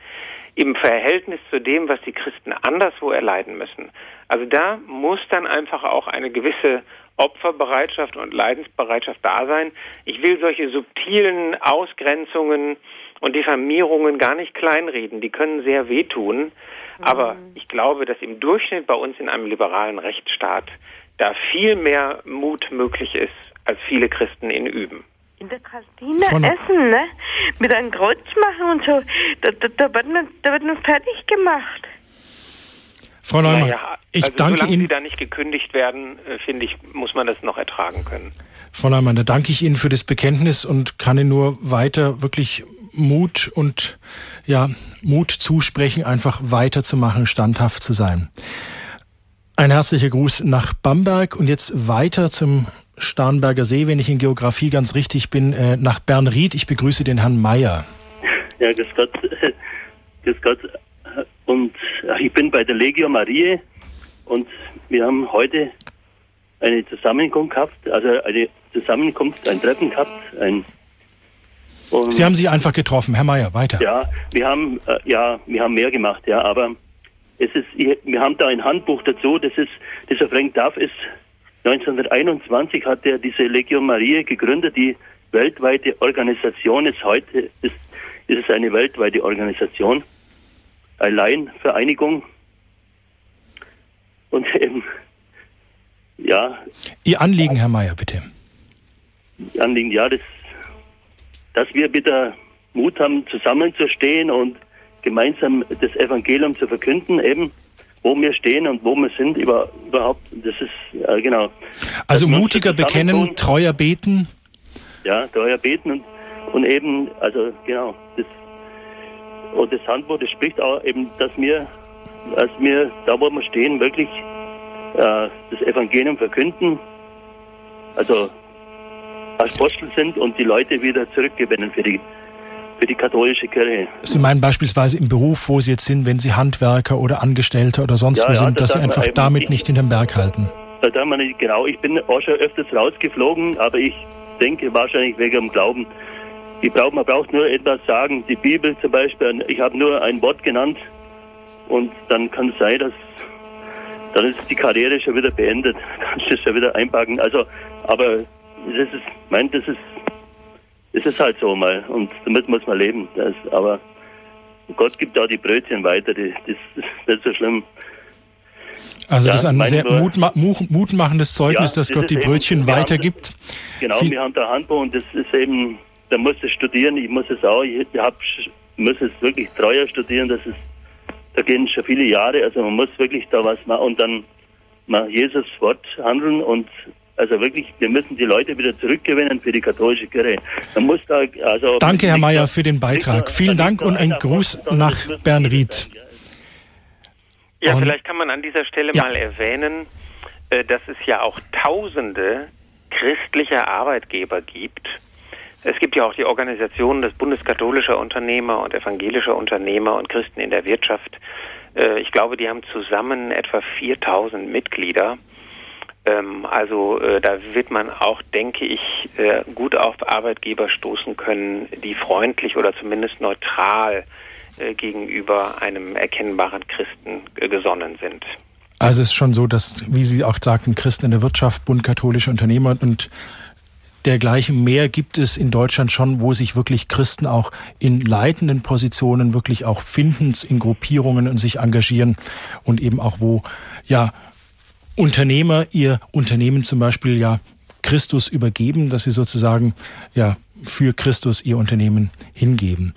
im Verhältnis zu dem, was die Christen anderswo erleiden müssen. Also da muss dann einfach auch eine gewisse Opferbereitschaft und Leidensbereitschaft da sein. Ich will solche subtilen Ausgrenzungen und Diffamierungen gar nicht kleinreden. Die können sehr wehtun. Aber mhm. ich glaube, dass im Durchschnitt bei uns in einem liberalen Rechtsstaat da viel mehr Mut möglich ist, als viele Christen ihn üben. In der Kantine essen, ne? Mit einem Kreuz machen und so. Da, da, da, wird, man, da wird man fertig gemacht. Frau Neumann, naja, ich also danke solange Ihnen. Sie da nicht gekündigt werden, äh, finde ich, muss man das noch ertragen können. Frau Neumann, da danke ich Ihnen für das Bekenntnis und kann Ihnen nur weiter wirklich Mut und ja, Mut zusprechen, einfach weiterzumachen, standhaft zu sein. Ein herzlicher Gruß nach Bamberg und jetzt weiter zum Starnberger See, wenn ich in Geografie ganz richtig bin, äh, nach Bernried. Ich begrüße den Herrn Meier. Ja, grüß Gott. Grüß Gott. Und ich bin bei der Legio Marie und wir haben heute eine Zusammenkunft gehabt, also eine Zusammenkunft, ein Treffen gehabt, ein Sie haben sich einfach getroffen, Herr Mayer, weiter. Ja, wir haben äh, ja, wir haben mehr gemacht, ja, aber es ist, wir haben da ein Handbuch dazu. Das ist, dieser Frank Duff ist 1921 hat er diese Legion Maria gegründet. Die weltweite Organisation ist heute ist, ist es eine weltweite Organisation, allein Vereinigung und eben ja. Ihr Anliegen, Herr Mayer, bitte. Anliegen, ja, das dass wir wieder Mut haben, zusammenzustehen und gemeinsam das Evangelium zu verkünden, eben wo wir stehen und wo wir sind über, überhaupt. Das ist äh, genau. Also mutiger bekennen, treuer beten. Ja, treuer beten und, und eben, also genau. Das, und das Handbuch, das spricht auch eben, dass wir, dass wir da, wo wir stehen, wirklich äh, das Evangelium verkünden. Also Apostel sind und die Leute wieder zurückgewinnen für die, für die katholische Kirche. Sie meinen beispielsweise im Beruf, wo Sie jetzt sind, wenn Sie Handwerker oder Angestellte oder sonst ja, wo ja, sind, dass Sie einfach damit nicht in den Berg halten? Da man nicht, genau, ich bin auch schon öfters rausgeflogen, aber ich denke wahrscheinlich wegen dem Glauben. Ich brauch, man braucht nur etwas sagen, die Bibel zum Beispiel, ich habe nur ein Wort genannt und dann kann es sein, dass dann ist die Karriere schon wieder beendet, kannst du schon wieder einpacken. Also, aber das ist, mein, das ist, das ist halt so mal und damit muss man leben. Das, aber Gott gibt auch die Brötchen weiter, die, das ist nicht so schlimm. Also ja, das ist ein sehr mutma mutmachendes Zeugnis, ja, dass Gott die Brötchen eben, weitergibt. genau, Viel wir haben da Handbuch und das ist eben, da muss es studieren, ich muss es auch, ich hab, muss es wirklich treuer studieren, das ist, da gehen schon viele Jahre, also man muss wirklich da was machen und dann nach Jesus Wort handeln und also wirklich, wir müssen die Leute wieder zurückgewinnen für die katholische Kirche. Man muss da, also Danke, Herr Mayer, für den Beitrag. Vielen Dank und ein Gruß nach Bernried. Ja, und, vielleicht kann man an dieser Stelle ja. mal erwähnen, äh, dass es ja auch tausende christlicher Arbeitgeber gibt. Es gibt ja auch die Organisation des Bundeskatholischer Unternehmer und evangelischer Unternehmer und Christen in der Wirtschaft. Äh, ich glaube, die haben zusammen etwa 4000 Mitglieder. Ähm, also äh, da wird man auch, denke ich, äh, gut auf Arbeitgeber stoßen können, die freundlich oder zumindest neutral äh, gegenüber einem erkennbaren Christen gesonnen sind. Also es ist schon so, dass, wie Sie auch sagten, Christen in der Wirtschaft, Bund katholische Unternehmer und dergleichen mehr gibt es in Deutschland schon, wo sich wirklich Christen auch in leitenden Positionen wirklich auch finden, in Gruppierungen und sich engagieren und eben auch wo ja Unternehmer ihr Unternehmen zum Beispiel ja Christus übergeben, dass sie sozusagen ja für Christus ihr Unternehmen hingeben.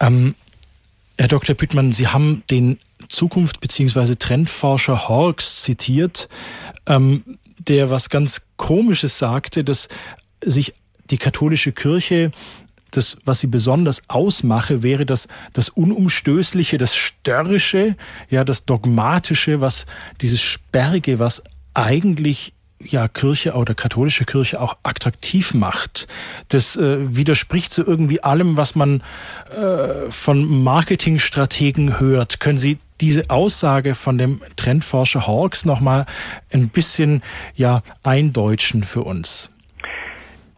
Ähm, Herr Dr. Püttmann, Sie haben den Zukunft- bzw. Trendforscher Hawks zitiert, ähm, der was ganz Komisches sagte, dass sich die katholische Kirche das, was sie besonders ausmache, wäre das, das Unumstößliche, das Störrische, ja, das Dogmatische, was dieses Sperrige, was eigentlich ja Kirche oder katholische Kirche auch attraktiv macht. Das äh, widerspricht so irgendwie allem, was man äh, von Marketingstrategen hört. Können Sie diese Aussage von dem Trendforscher Hawks nochmal ein bisschen ja eindeutschen für uns?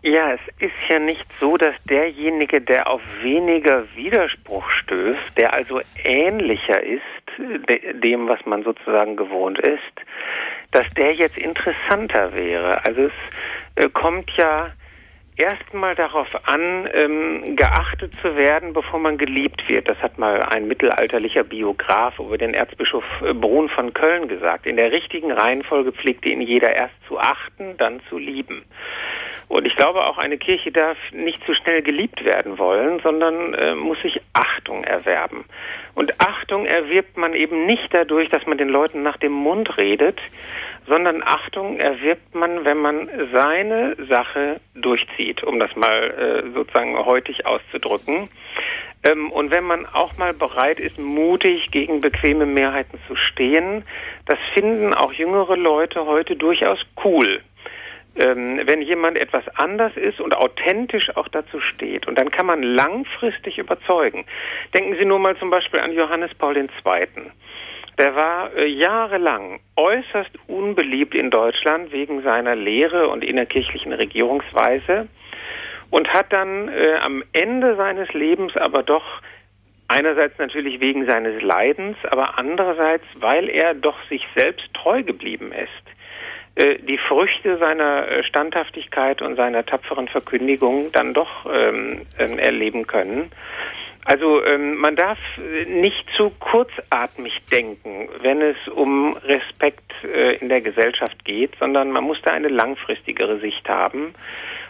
Ja, es ist ja nicht so, dass derjenige, der auf weniger Widerspruch stößt, der also ähnlicher ist dem, was man sozusagen gewohnt ist, dass der jetzt interessanter wäre. Also es äh, kommt ja erstmal darauf an, ähm, geachtet zu werden, bevor man geliebt wird. Das hat mal ein mittelalterlicher Biograf über den Erzbischof äh, Brun von Köln gesagt. In der richtigen Reihenfolge pflegte ihn jeder erst zu achten, dann zu lieben. Und ich glaube auch, eine Kirche darf nicht zu schnell geliebt werden wollen, sondern äh, muss sich Achtung erwerben. Und Achtung erwirbt man eben nicht dadurch, dass man den Leuten nach dem Mund redet, sondern Achtung erwirbt man, wenn man seine Sache durchzieht, um das mal äh, sozusagen heutig auszudrücken. Ähm, und wenn man auch mal bereit ist, mutig gegen bequeme Mehrheiten zu stehen, das finden auch jüngere Leute heute durchaus cool ähm, wenn jemand etwas anders ist und authentisch auch dazu steht. Und dann kann man langfristig überzeugen. Denken Sie nur mal zum Beispiel an Johannes Paul II. Der war äh, jahrelang äußerst unbeliebt in Deutschland wegen seiner Lehre und innerkirchlichen Regierungsweise und hat dann äh, am Ende seines Lebens aber doch einerseits natürlich wegen seines Leidens, aber andererseits, weil er doch sich selbst treu geblieben ist, die Früchte seiner äh, Standhaftigkeit und seiner tapferen Verkündigung dann doch ähm, ähm, erleben können. Also ähm, man darf nicht zu kurzatmig denken, wenn es um Respekt äh, in der Gesellschaft geht, sondern man muss da eine langfristigere Sicht haben.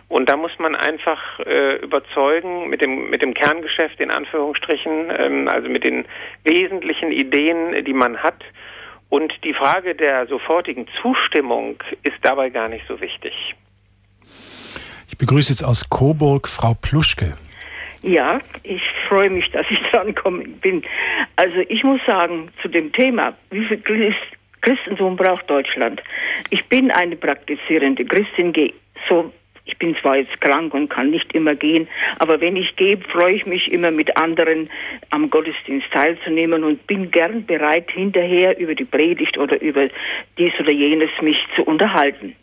Und da muss man einfach äh, überzeugen mit dem mit dem Kerngeschäft in Anführungsstrichen, ähm, also mit den wesentlichen Ideen, die man hat und die Frage der sofortigen Zustimmung ist dabei gar nicht so wichtig. Ich begrüße jetzt aus Coburg Frau Pluschke. Ja, ich freue mich, dass ich dran gekommen bin. Also ich muss sagen, zu dem Thema, wie viel Christentum braucht Deutschland? Ich bin eine praktizierende Christin, gehe so ich bin zwar jetzt krank und kann nicht immer gehen, aber wenn ich gehe, freue ich mich immer mit anderen am Gottesdienst teilzunehmen und bin gern bereit, hinterher über die Predigt oder über dies oder jenes mich zu unterhalten.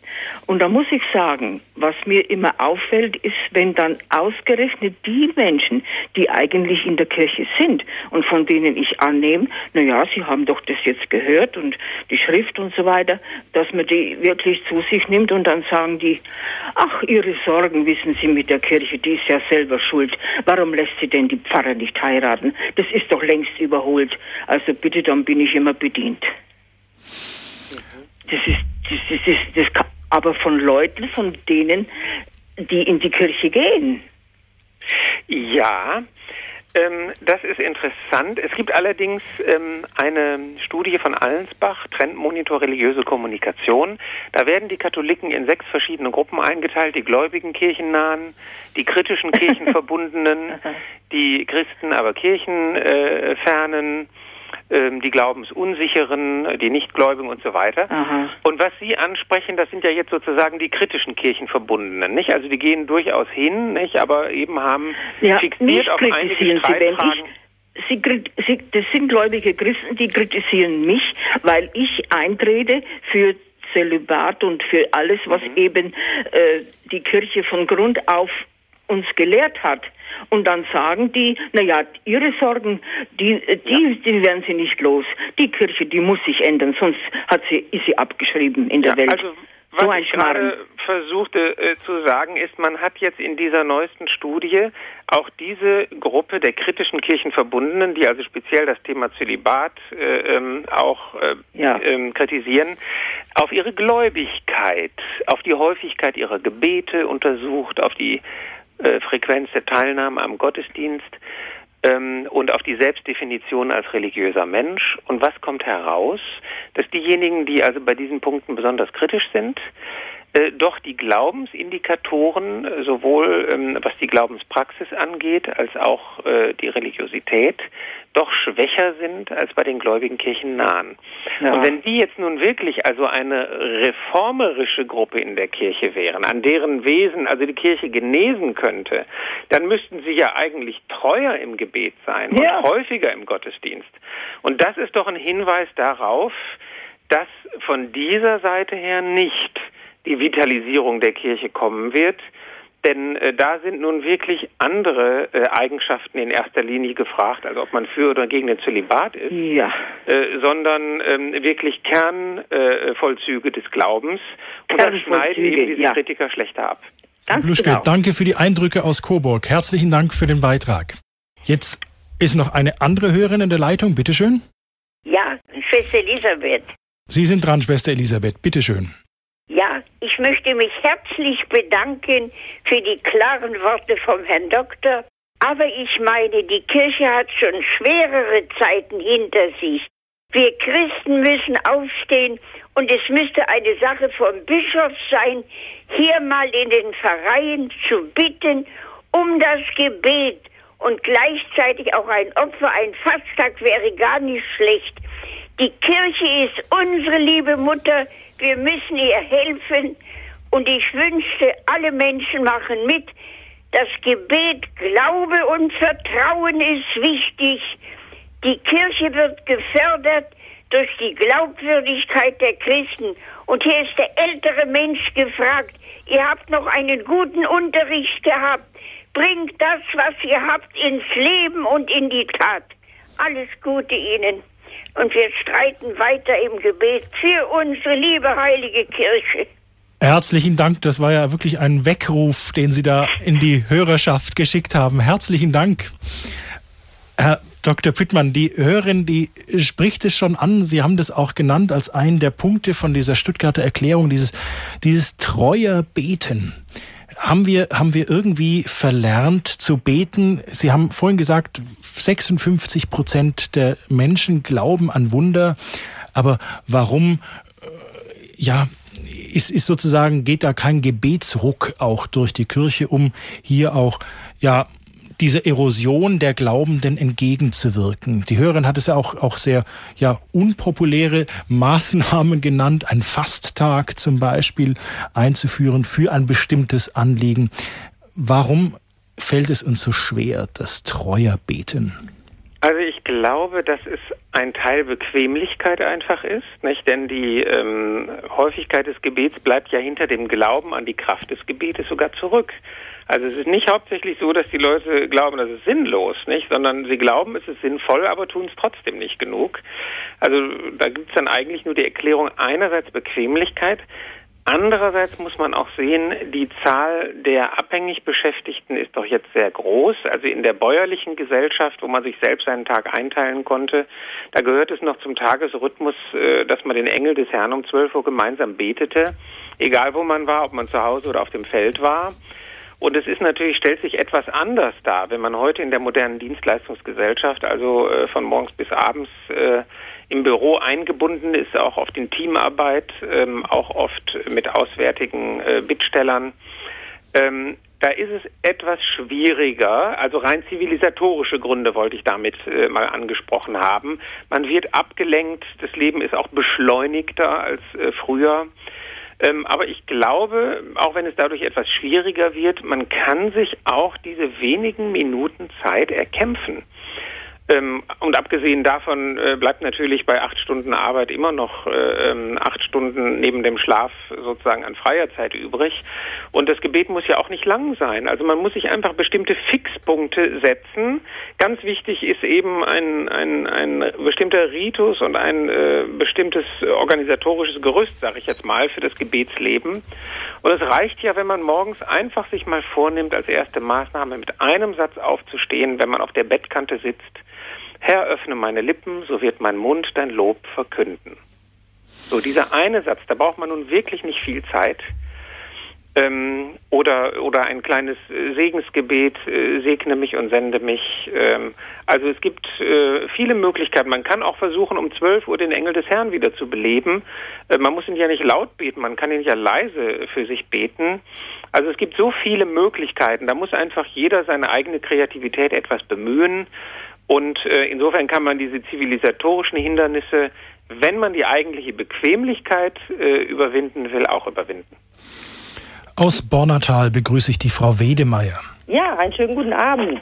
Und da muss ich sagen, was mir immer auffällt, ist, wenn dann ausgerechnet die Menschen, die eigentlich in der Kirche sind und von denen ich annehme, na ja, sie haben doch das jetzt gehört und die Schrift und so weiter, dass man die wirklich zu sich nimmt und dann sagen die, ach, ihre Sorgen wissen Sie mit der Kirche, die ist ja selber schuld. Warum lässt sie denn die Pfarrer nicht heiraten? Das ist doch längst überholt. Also bitte, dann bin ich immer bedient. Das ist, das, das, das, das kann, aber von Leuten, von denen, die in die Kirche gehen. Ja, ähm, das ist interessant. Es gibt allerdings ähm, eine Studie von Allensbach, Trendmonitor religiöse Kommunikation. Da werden die Katholiken in sechs verschiedene Gruppen eingeteilt. Die gläubigen Kirchennahen, die kritischen Kirchenverbundenen, die Christen, aber Kirchenfernen, äh, die Glaubensunsicheren, die Nichtgläubigen und so weiter. Aha. Und was Sie ansprechen, das sind ja jetzt sozusagen die kritischen Kirchenverbundenen, nicht? Also die gehen durchaus hin, nicht? Aber eben haben ja, fixiert auf einige Streitfragen. Sie, Sie, das sind gläubige Christen, die kritisieren mich, weil ich eintrete für Zölibat und für alles, was mhm. eben äh, die Kirche von Grund auf uns gelehrt hat. Und dann sagen die, naja, ihre Sorgen, die, die, die werden sie nicht los. Die Kirche, die muss sich ändern, sonst hat sie, ist sie abgeschrieben in der ja, Welt. Also Was so ich gerade versuchte äh, zu sagen, ist, man hat jetzt in dieser neuesten Studie auch diese Gruppe der kritischen Kirchenverbundenen, die also speziell das Thema Zölibat äh, ähm, auch äh, ja. ähm, kritisieren, auf ihre Gläubigkeit, auf die Häufigkeit ihrer Gebete untersucht, auf die äh, Frequenz der Teilnahme am Gottesdienst ähm, und auf die Selbstdefinition als religiöser Mensch. Und was kommt heraus? Dass diejenigen, die also bei diesen Punkten besonders kritisch sind, doch die Glaubensindikatoren, äh, sowohl ähm, was die Glaubenspraxis angeht, als auch äh, die Religiosität, doch schwächer sind als bei den gläubigen Kirchennahen. Ja. Und wenn die jetzt nun wirklich also eine reformerische Gruppe in der Kirche wären, an deren Wesen also die Kirche genesen könnte, dann müssten sie ja eigentlich treuer im Gebet sein ja. und häufiger im Gottesdienst. Und das ist doch ein Hinweis darauf, dass von dieser Seite her nicht die Vitalisierung der Kirche kommen wird. Denn äh, da sind nun wirklich andere äh, Eigenschaften in erster Linie gefragt, also ob man für oder gegen den Zölibat ist, ja. äh, sondern ähm, wirklich Kernvollzüge des Glaubens. Und das schneiden eben diese ja. Kritiker schlechter ab. Bluschke, genau. danke für die Eindrücke aus Coburg. Herzlichen Dank für den Beitrag. Jetzt ist noch eine andere Hörerin in der Leitung. Bitte schön. Ja, Schwester Elisabeth. Sie sind dran, Schwester Elisabeth. Bitte schön. Ich möchte mich herzlich bedanken für die klaren Worte vom Herrn Doktor. Aber ich meine, die Kirche hat schon schwerere Zeiten hinter sich. Wir Christen müssen aufstehen und es müsste eine Sache vom Bischof sein, hier mal in den Pfarreien zu bitten um das Gebet und gleichzeitig auch ein Opfer, ein Fasttag wäre gar nicht schlecht. Die Kirche ist unsere liebe Mutter, wir müssen ihr helfen und ich wünschte, alle Menschen machen mit. Das Gebet, Glaube und Vertrauen ist wichtig. Die Kirche wird gefördert durch die Glaubwürdigkeit der Christen. Und hier ist der ältere Mensch gefragt, ihr habt noch einen guten Unterricht gehabt. Bringt das, was ihr habt, ins Leben und in die Tat. Alles Gute Ihnen und wir streiten weiter im Gebet für unsere liebe heilige Kirche. Herzlichen Dank, das war ja wirklich ein Weckruf, den Sie da in die Hörerschaft geschickt haben. Herzlichen Dank. Herr Dr. Pittmann, die Hörerin, die spricht es schon an. Sie haben das auch genannt als einen der Punkte von dieser Stuttgarter Erklärung, dieses, dieses treuer Beten haben wir, haben wir irgendwie verlernt zu beten? Sie haben vorhin gesagt, 56 Prozent der Menschen glauben an Wunder. Aber warum, äh, ja, ist, ist sozusagen, geht da kein Gebetsruck auch durch die Kirche, um hier auch, ja, dieser Erosion der Glaubenden entgegenzuwirken. Die Hörerin hat es ja auch, auch sehr ja, unpopuläre Maßnahmen genannt, ein Fasttag zum Beispiel einzuführen für ein bestimmtes Anliegen. Warum fällt es uns so schwer, das Treuerbeten? Also ich glaube, dass es ein Teil Bequemlichkeit einfach ist, nicht? Denn die ähm, Häufigkeit des Gebets bleibt ja hinter dem Glauben an die Kraft des Gebetes sogar zurück. Also es ist nicht hauptsächlich so, dass die Leute glauben, das ist sinnlos, nicht, sondern sie glauben, es ist sinnvoll, aber tun es trotzdem nicht genug. Also da gibt es dann eigentlich nur die Erklärung einerseits Bequemlichkeit, Andererseits muss man auch sehen, die Zahl der abhängig Beschäftigten ist doch jetzt sehr groß. Also in der bäuerlichen Gesellschaft, wo man sich selbst einen Tag einteilen konnte, da gehört es noch zum Tagesrhythmus, äh, dass man den Engel des Herrn um 12 Uhr gemeinsam betete, egal wo man war, ob man zu Hause oder auf dem Feld war. Und es ist natürlich, stellt sich etwas anders dar, wenn man heute in der modernen Dienstleistungsgesellschaft, also äh, von morgens bis abends äh, im Büro eingebunden ist, auch auf den Teamarbeit, ähm, auch oft mit auswärtigen äh, Bittstellern. Ähm, da ist es etwas schwieriger, also rein zivilisatorische Gründe wollte ich damit äh, mal angesprochen haben. Man wird abgelenkt, das Leben ist auch beschleunigter als äh, früher. Ähm, aber ich glaube, auch wenn es dadurch etwas schwieriger wird, man kann sich auch diese wenigen Minuten Zeit erkämpfen. Ähm, und abgesehen davon äh, bleibt natürlich bei acht Stunden Arbeit immer noch äh, ähm, acht Stunden neben dem Schlaf sozusagen an freier Zeit übrig. Und das Gebet muss ja auch nicht lang sein. Also man muss sich einfach bestimmte Fixpunkte setzen. Ganz wichtig ist eben ein, ein, ein bestimmter Ritus und ein äh, bestimmtes organisatorisches Gerüst, sage ich jetzt mal, für das Gebetsleben. Und es reicht ja, wenn man morgens einfach sich mal vornimmt, als erste Maßnahme mit einem Satz aufzustehen, wenn man auf der Bettkante sitzt Herr, öffne meine Lippen, so wird mein Mund dein Lob verkünden. So, dieser eine Satz, da braucht man nun wirklich nicht viel Zeit. Ähm, oder, oder ein kleines äh, Segensgebet, äh, segne mich und sende mich. Ähm, also es gibt äh, viele Möglichkeiten. Man kann auch versuchen, um 12 Uhr den Engel des Herrn wieder zu beleben. Äh, man muss ihn ja nicht laut beten, man kann ihn ja leise für sich beten. Also es gibt so viele Möglichkeiten. Da muss einfach jeder seine eigene Kreativität etwas bemühen. Und äh, insofern kann man diese zivilisatorischen Hindernisse, wenn man die eigentliche Bequemlichkeit äh, überwinden will, auch überwinden. Aus Bornatal begrüße ich die Frau Wedemeyer. Ja, einen schönen guten Abend.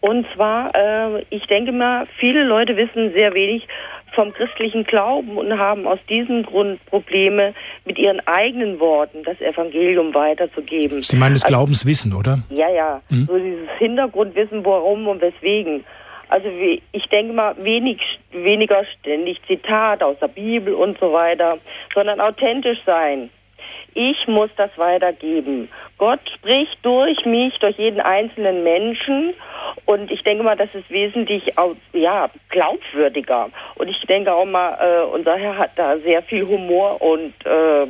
Und zwar, äh, ich denke mal, viele Leute wissen sehr wenig vom christlichen Glauben und haben aus diesem Grund Probleme, mit ihren eigenen Worten das Evangelium weiterzugeben. Sie meinen das also, Glaubenswissen, oder? Ja, ja. Hm? So dieses Hintergrundwissen, warum und weswegen. Also ich denke mal wenig, weniger ständig Zitat aus der Bibel und so weiter, sondern authentisch sein. Ich muss das weitergeben. Gott spricht durch mich, durch jeden einzelnen Menschen und ich denke mal, das ist wesentlich ja, glaubwürdiger. Und ich denke auch mal, äh, unser Herr hat da sehr viel Humor und äh,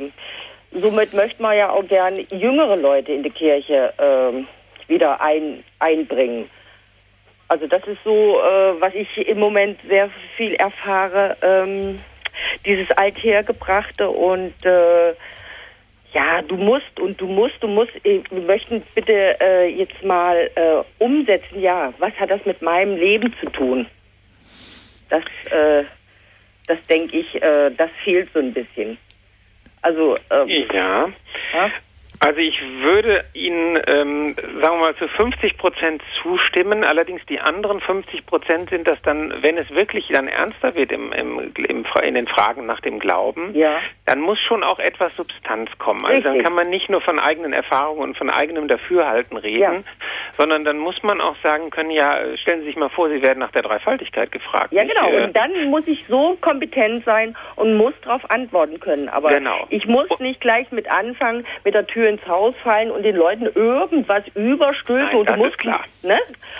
somit möchte man ja auch gern jüngere Leute in die Kirche äh, wieder ein, einbringen. Also das ist so, äh, was ich im Moment sehr viel erfahre, ähm, dieses Althergebrachte und äh, ja, du musst und du musst, du musst, äh, wir möchten bitte äh, jetzt mal äh, umsetzen, ja, was hat das mit meinem Leben zu tun? Das, äh, das denke ich, äh, das fehlt so ein bisschen. Also, ähm, ja. ja. Also ich würde Ihnen, ähm, sagen wir mal, zu 50 Prozent zustimmen. Allerdings die anderen 50 Prozent sind das dann, wenn es wirklich dann ernster wird im, im, im, in den Fragen nach dem Glauben, ja. dann muss schon auch etwas Substanz kommen. Also Richtig. dann kann man nicht nur von eigenen Erfahrungen und von eigenem Dafürhalten reden, ja. sondern dann muss man auch sagen können, ja, stellen Sie sich mal vor, Sie werden nach der Dreifaltigkeit gefragt. Ja, genau. Äh, und dann muss ich so kompetent sein und muss darauf antworten können. Aber genau. ich muss nicht gleich mit anfangen, mit der Tür ins Haus fallen und den Leuten irgendwas überstülpen Nein, und du musst klar. Ne?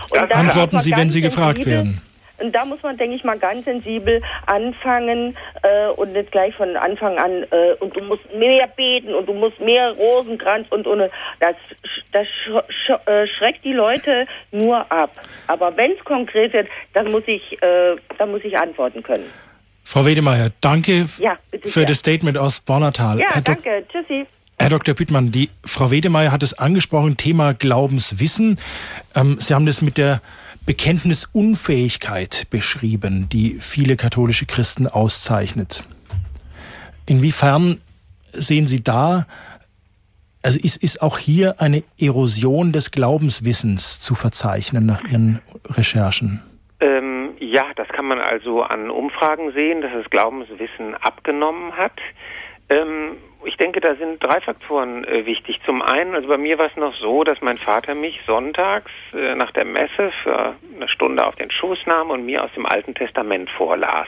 Und antworten Sie, wenn Sie gefragt werden. Und da muss man, denke ich mal, ganz sensibel anfangen äh, und nicht gleich von Anfang an äh, und du musst mehr beten und du musst mehr Rosenkranz und, und das, das sch sch äh, schreckt die Leute nur ab. Aber wenn es konkret wird, dann muss ich, äh, dann muss ich antworten können. Frau Wedemeyer, danke ja, für sehr. das Statement aus Bornatal. Ja, danke. Tschüssi. Herr Dr. Pittmann, die Frau Wedemeyer hat es angesprochen, Thema Glaubenswissen. Ähm, Sie haben das mit der Bekenntnisunfähigkeit beschrieben, die viele katholische Christen auszeichnet. Inwiefern sehen Sie da, also ist, ist auch hier eine Erosion des Glaubenswissens zu verzeichnen nach Ihren Recherchen? Ähm, ja, das kann man also an Umfragen sehen, dass das Glaubenswissen abgenommen hat. Ähm, ich denke, da sind drei Faktoren äh, wichtig. Zum einen, also bei mir war es noch so, dass mein Vater mich sonntags äh, nach der Messe für eine Stunde auf den Schoß nahm und mir aus dem Alten Testament vorlas.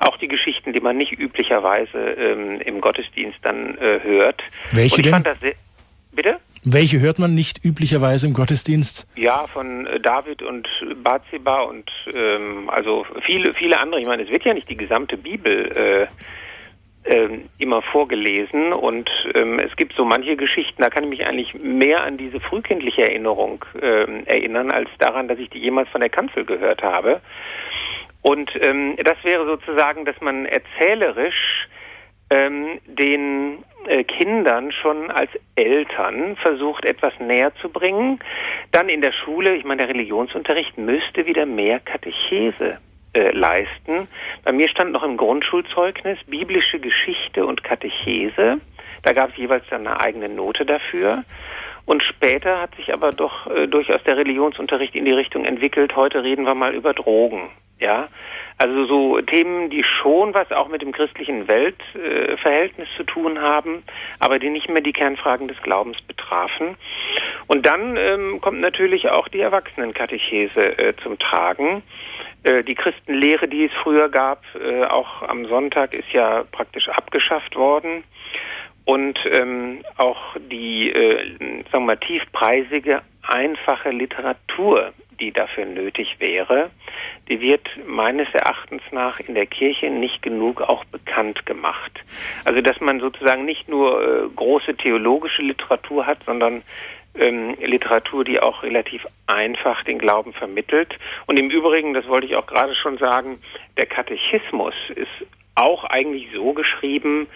Auch die Geschichten, die man nicht üblicherweise ähm, im Gottesdienst dann äh, hört. Welche und ich denn? Sehr, bitte? Welche hört man nicht üblicherweise im Gottesdienst? Ja, von äh, David und Bathseba und ähm, also viele, viele andere. Ich meine, es wird ja nicht die gesamte Bibel äh, ähm, immer vorgelesen und ähm, es gibt so manche Geschichten, da kann ich mich eigentlich mehr an diese frühkindliche Erinnerung ähm, erinnern, als daran, dass ich die jemals von der Kanzel gehört habe. Und ähm, das wäre sozusagen, dass man erzählerisch ähm, den äh, Kindern schon als Eltern versucht, etwas näher zu bringen. Dann in der Schule, ich meine, der Religionsunterricht müsste wieder mehr Katechese äh, leisten. Bei mir stand noch im Grundschulzeugnis biblische Geschichte und Katechese. Da gab es jeweils dann eine eigene Note dafür. Und später hat sich aber doch äh, durchaus der Religionsunterricht in die Richtung entwickelt. Heute reden wir mal über Drogen. Ja, also so Themen, die schon was auch mit dem christlichen Weltverhältnis äh, zu tun haben, aber die nicht mehr die Kernfragen des Glaubens betrafen. Und dann ähm, kommt natürlich auch die Erwachsenenkatechese äh, zum Tragen. Äh, die Christenlehre, die es früher gab, äh, auch am Sonntag, ist ja praktisch abgeschafft worden. Und ähm, auch die, äh, sagen wir mal, tiefpreisige, einfache Literatur, die dafür nötig wäre, die wird meines Erachtens nach in der Kirche nicht genug auch bekannt gemacht. Also dass man sozusagen nicht nur äh, große theologische Literatur hat, sondern ähm, Literatur, die auch relativ einfach den Glauben vermittelt. Und im Übrigen, das wollte ich auch gerade schon sagen, der Katechismus ist auch eigentlich so geschrieben,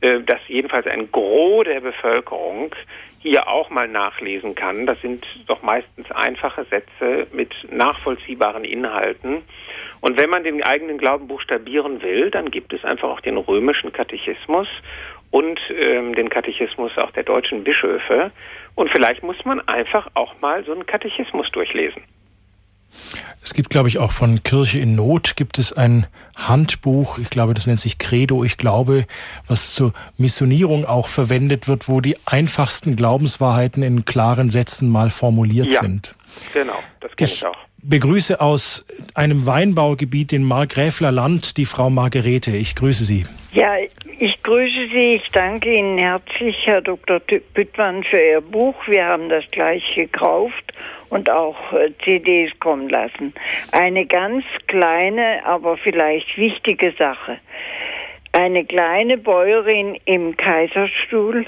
äh, dass jedenfalls ein Gros der Bevölkerung hier auch mal nachlesen kann. Das sind doch meistens einfache Sätze mit nachvollziehbaren Inhalten. Und wenn man den eigenen Glauben buchstabieren will, dann gibt es einfach auch den römischen Katechismus und ähm, den Katechismus auch der deutschen Bischöfe. Und vielleicht muss man einfach auch mal so einen Katechismus durchlesen. Es gibt, glaube ich, auch von Kirche in Not gibt es ein Handbuch, ich glaube, das nennt sich Credo, ich glaube, was zur Missionierung auch verwendet wird, wo die einfachsten Glaubenswahrheiten in klaren Sätzen mal formuliert ja, sind. Genau, das kenne ich, ich auch begrüße aus einem Weinbaugebiet in Markgräfler Land die Frau Margarete. Ich grüße Sie. Ja, ich grüße Sie. Ich danke Ihnen herzlich, Herr Dr. Büttmann, für Ihr Buch. Wir haben das gleich gekauft und auch äh, CDs kommen lassen. Eine ganz kleine, aber vielleicht wichtige Sache. Eine kleine Bäuerin im Kaiserstuhl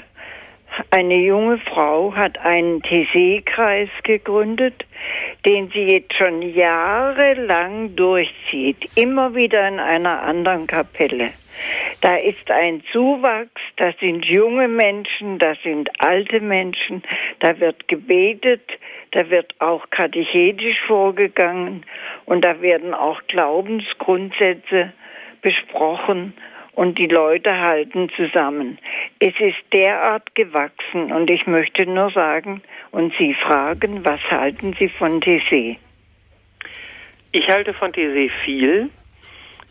eine junge Frau hat einen TC-Kreis gegründet, den sie jetzt schon jahrelang durchzieht, immer wieder in einer anderen Kapelle. Da ist ein Zuwachs, das sind junge Menschen, das sind alte Menschen, da wird gebetet, da wird auch katechetisch vorgegangen und da werden auch Glaubensgrundsätze besprochen und die Leute halten zusammen. Es ist derart gewachsen und ich möchte nur sagen und Sie fragen, was halten Sie von TC? Ich halte von TC viel.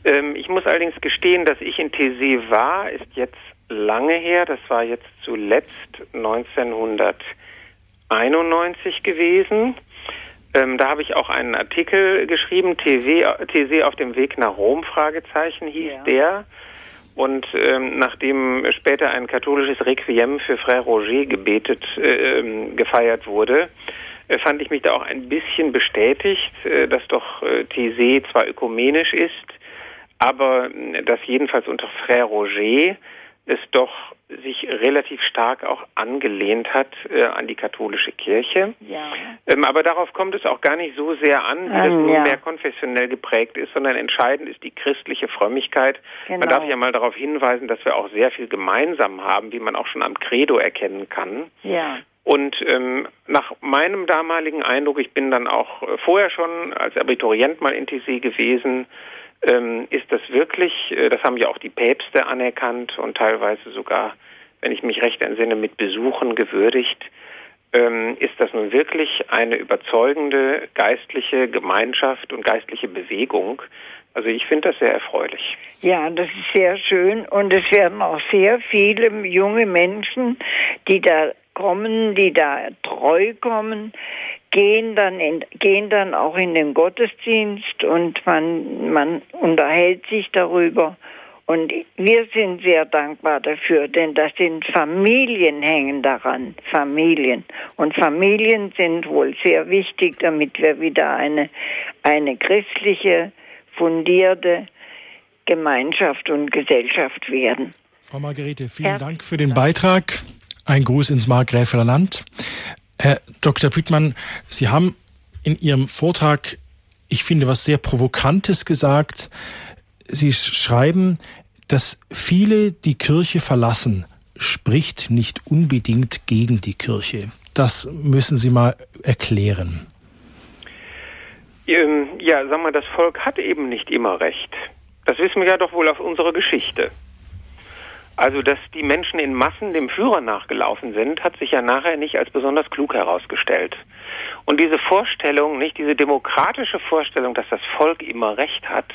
Ähm, ich muss allerdings gestehen, dass ich in TC war, ist jetzt lange her. Das war jetzt zuletzt 1991 gewesen. Ähm, da habe ich auch einen Artikel geschrieben, TC auf dem Weg nach Rom, Fragezeichen hieß ja. der. Und ähm, nachdem später ein katholisches Requiem für Frère Roger gebetet, äh, gefeiert wurde, äh, fand ich mich da auch ein bisschen bestätigt, äh, dass doch äh, Thésée zwar ökumenisch ist, aber äh, dass jedenfalls unter Frère Roger es doch sich relativ stark auch angelehnt hat äh, an die katholische Kirche. Ja. Ähm, aber darauf kommt es auch gar nicht so sehr an, wie um, das nun ja. mehr konfessionell geprägt ist, sondern entscheidend ist die christliche Frömmigkeit. Genau. Man darf ja mal darauf hinweisen, dass wir auch sehr viel gemeinsam haben, wie man auch schon am Credo erkennen kann. Ja. Und ähm, nach meinem damaligen Eindruck, ich bin dann auch äh, vorher schon als Abiturient mal in TC gewesen, ähm, ist das wirklich, äh, das haben ja auch die Päpste anerkannt und teilweise sogar, wenn ich mich recht entsinne, mit Besuchen gewürdigt, ähm, ist das nun wirklich eine überzeugende geistliche Gemeinschaft und geistliche Bewegung. Also ich finde das sehr erfreulich. Ja, das ist sehr schön und es werden auch sehr viele junge Menschen, die da kommen, die da treu kommen, gehen dann in, gehen dann auch in den Gottesdienst und man man unterhält sich darüber und wir sind sehr dankbar dafür, denn das sind Familien hängen daran, Familien und Familien sind wohl sehr wichtig, damit wir wieder eine eine christliche fundierte Gemeinschaft und Gesellschaft werden. Frau Margarete, vielen Herr Dank für den Beitrag. Ein Gruß ins Markgräfler Land. Herr Dr. Büttmann, Sie haben in Ihrem Vortrag, ich finde, was sehr Provokantes gesagt. Sie schreiben, dass viele die Kirche verlassen, spricht nicht unbedingt gegen die Kirche. Das müssen Sie mal erklären. Ähm, ja, sagen wir, das Volk hat eben nicht immer recht. Das wissen wir ja doch wohl aus unserer Geschichte. Also, dass die Menschen in Massen dem Führer nachgelaufen sind, hat sich ja nachher nicht als besonders klug herausgestellt. Und diese Vorstellung, nicht diese demokratische Vorstellung, dass das Volk immer Recht hat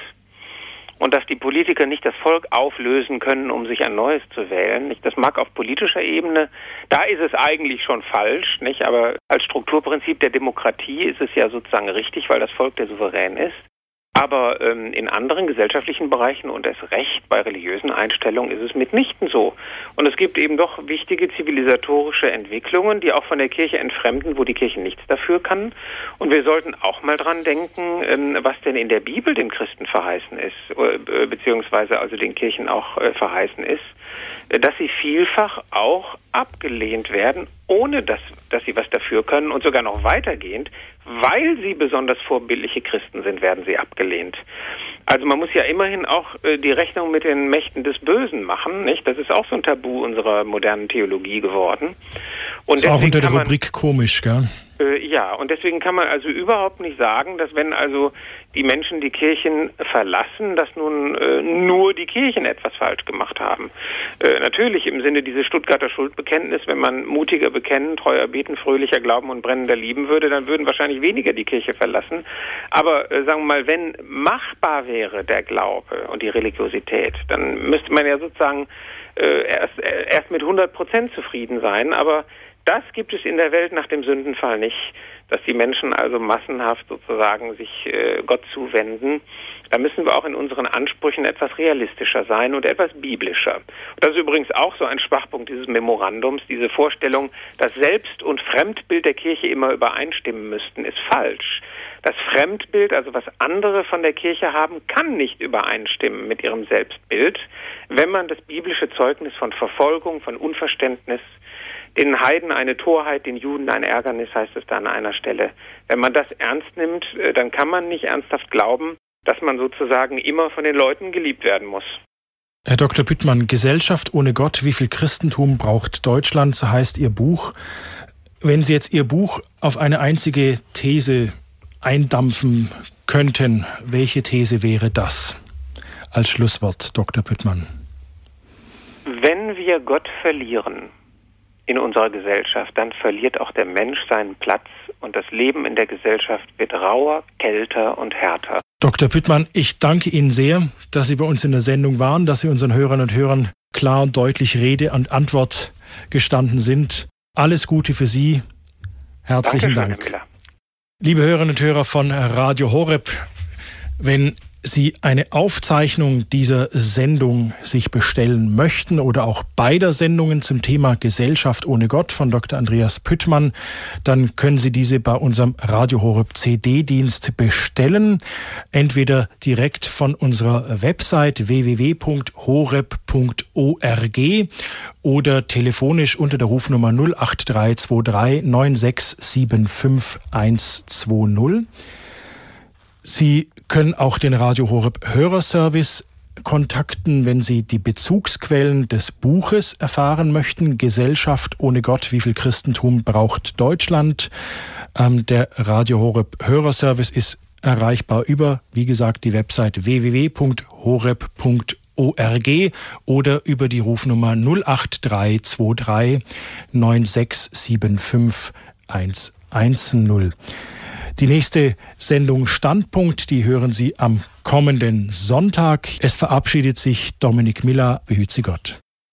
und dass die Politiker nicht das Volk auflösen können, um sich ein neues zu wählen, nicht? Das mag auf politischer Ebene, da ist es eigentlich schon falsch, nicht? Aber als Strukturprinzip der Demokratie ist es ja sozusagen richtig, weil das Volk der Souverän ist. Aber ähm, in anderen gesellschaftlichen Bereichen und erst recht bei religiösen Einstellungen ist es mitnichten so. Und es gibt eben doch wichtige zivilisatorische Entwicklungen, die auch von der Kirche entfremden, wo die Kirche nichts dafür kann. Und wir sollten auch mal dran denken, ähm, was denn in der Bibel den Christen verheißen ist, äh, beziehungsweise also den Kirchen auch äh, verheißen ist, äh, dass sie vielfach auch abgelehnt werden, ohne dass, dass sie was dafür können und sogar noch weitergehend, weil sie besonders vorbildliche Christen sind, werden sie abgelehnt. Also man muss ja immerhin auch äh, die Rechnung mit den Mächten des Bösen machen, nicht? Das ist auch so ein Tabu unserer modernen Theologie geworden. Und ist auch unter der Rubrik komisch, gell? Äh, ja, und deswegen kann man also überhaupt nicht sagen, dass wenn also die Menschen die Kirchen verlassen, dass nun äh, nur die Kirchen etwas falsch gemacht haben. Äh, natürlich im Sinne dieses Stuttgarter Schuldbekenntnis, wenn man mutiger bekennen, treuer beten, fröhlicher glauben und brennender lieben würde, dann würden wahrscheinlich weniger die Kirche verlassen. Aber äh, sagen wir mal, wenn machbar wäre der Glaube und die Religiosität, dann müsste man ja sozusagen äh, erst, äh, erst mit 100 Prozent zufrieden sein. Aber das gibt es in der Welt nach dem Sündenfall nicht, dass die Menschen also massenhaft sozusagen sich äh, Gott zuwenden. Da müssen wir auch in unseren Ansprüchen etwas realistischer sein und etwas biblischer. Das ist übrigens auch so ein Schwachpunkt dieses Memorandums. Diese Vorstellung, dass Selbst- und Fremdbild der Kirche immer übereinstimmen müssten, ist falsch. Das Fremdbild, also was andere von der Kirche haben, kann nicht übereinstimmen mit ihrem Selbstbild, wenn man das biblische Zeugnis von Verfolgung, von Unverständnis, den Heiden eine Torheit, den Juden ein Ärgernis, heißt es da an einer Stelle. Wenn man das ernst nimmt, äh, dann kann man nicht ernsthaft glauben, dass man sozusagen immer von den Leuten geliebt werden muss. Herr Dr. Büttmann, Gesellschaft ohne Gott, wie viel Christentum braucht Deutschland, so heißt Ihr Buch. Wenn Sie jetzt Ihr Buch auf eine einzige These eindampfen könnten, welche These wäre das? Als Schlusswort, Dr. Büttmann. Wenn wir Gott verlieren, in unserer Gesellschaft, dann verliert auch der Mensch seinen Platz und das Leben in der Gesellschaft wird rauer, kälter und härter. Dr. Püttmann, ich danke Ihnen sehr, dass Sie bei uns in der Sendung waren, dass Sie unseren Hörern und Hörern klar und deutlich Rede und Antwort gestanden sind. Alles Gute für Sie. Herzlichen Dankeschön, Dank. Liebe Hörerinnen und Hörer von Radio Horeb, wenn Sie eine Aufzeichnung dieser Sendung sich bestellen möchten oder auch beider Sendungen zum Thema Gesellschaft ohne Gott von Dr. Andreas Püttmann, dann können Sie diese bei unserem Radio Horeb CD-Dienst bestellen. Entweder direkt von unserer Website www.horeb.org oder telefonisch unter der Rufnummer 08323 9675 120. Sie können auch den Radio Horeb Hörerservice kontakten, wenn Sie die Bezugsquellen des Buches erfahren möchten. Gesellschaft ohne Gott, wie viel Christentum braucht Deutschland? Ähm, der Radio Horeb Hörerservice ist erreichbar über, wie gesagt, die Website www.horeb.org oder über die Rufnummer 08323 9675 110. Die nächste Sendung Standpunkt, die hören Sie am kommenden Sonntag. Es verabschiedet sich Dominik Miller. Behüt Sie Gott.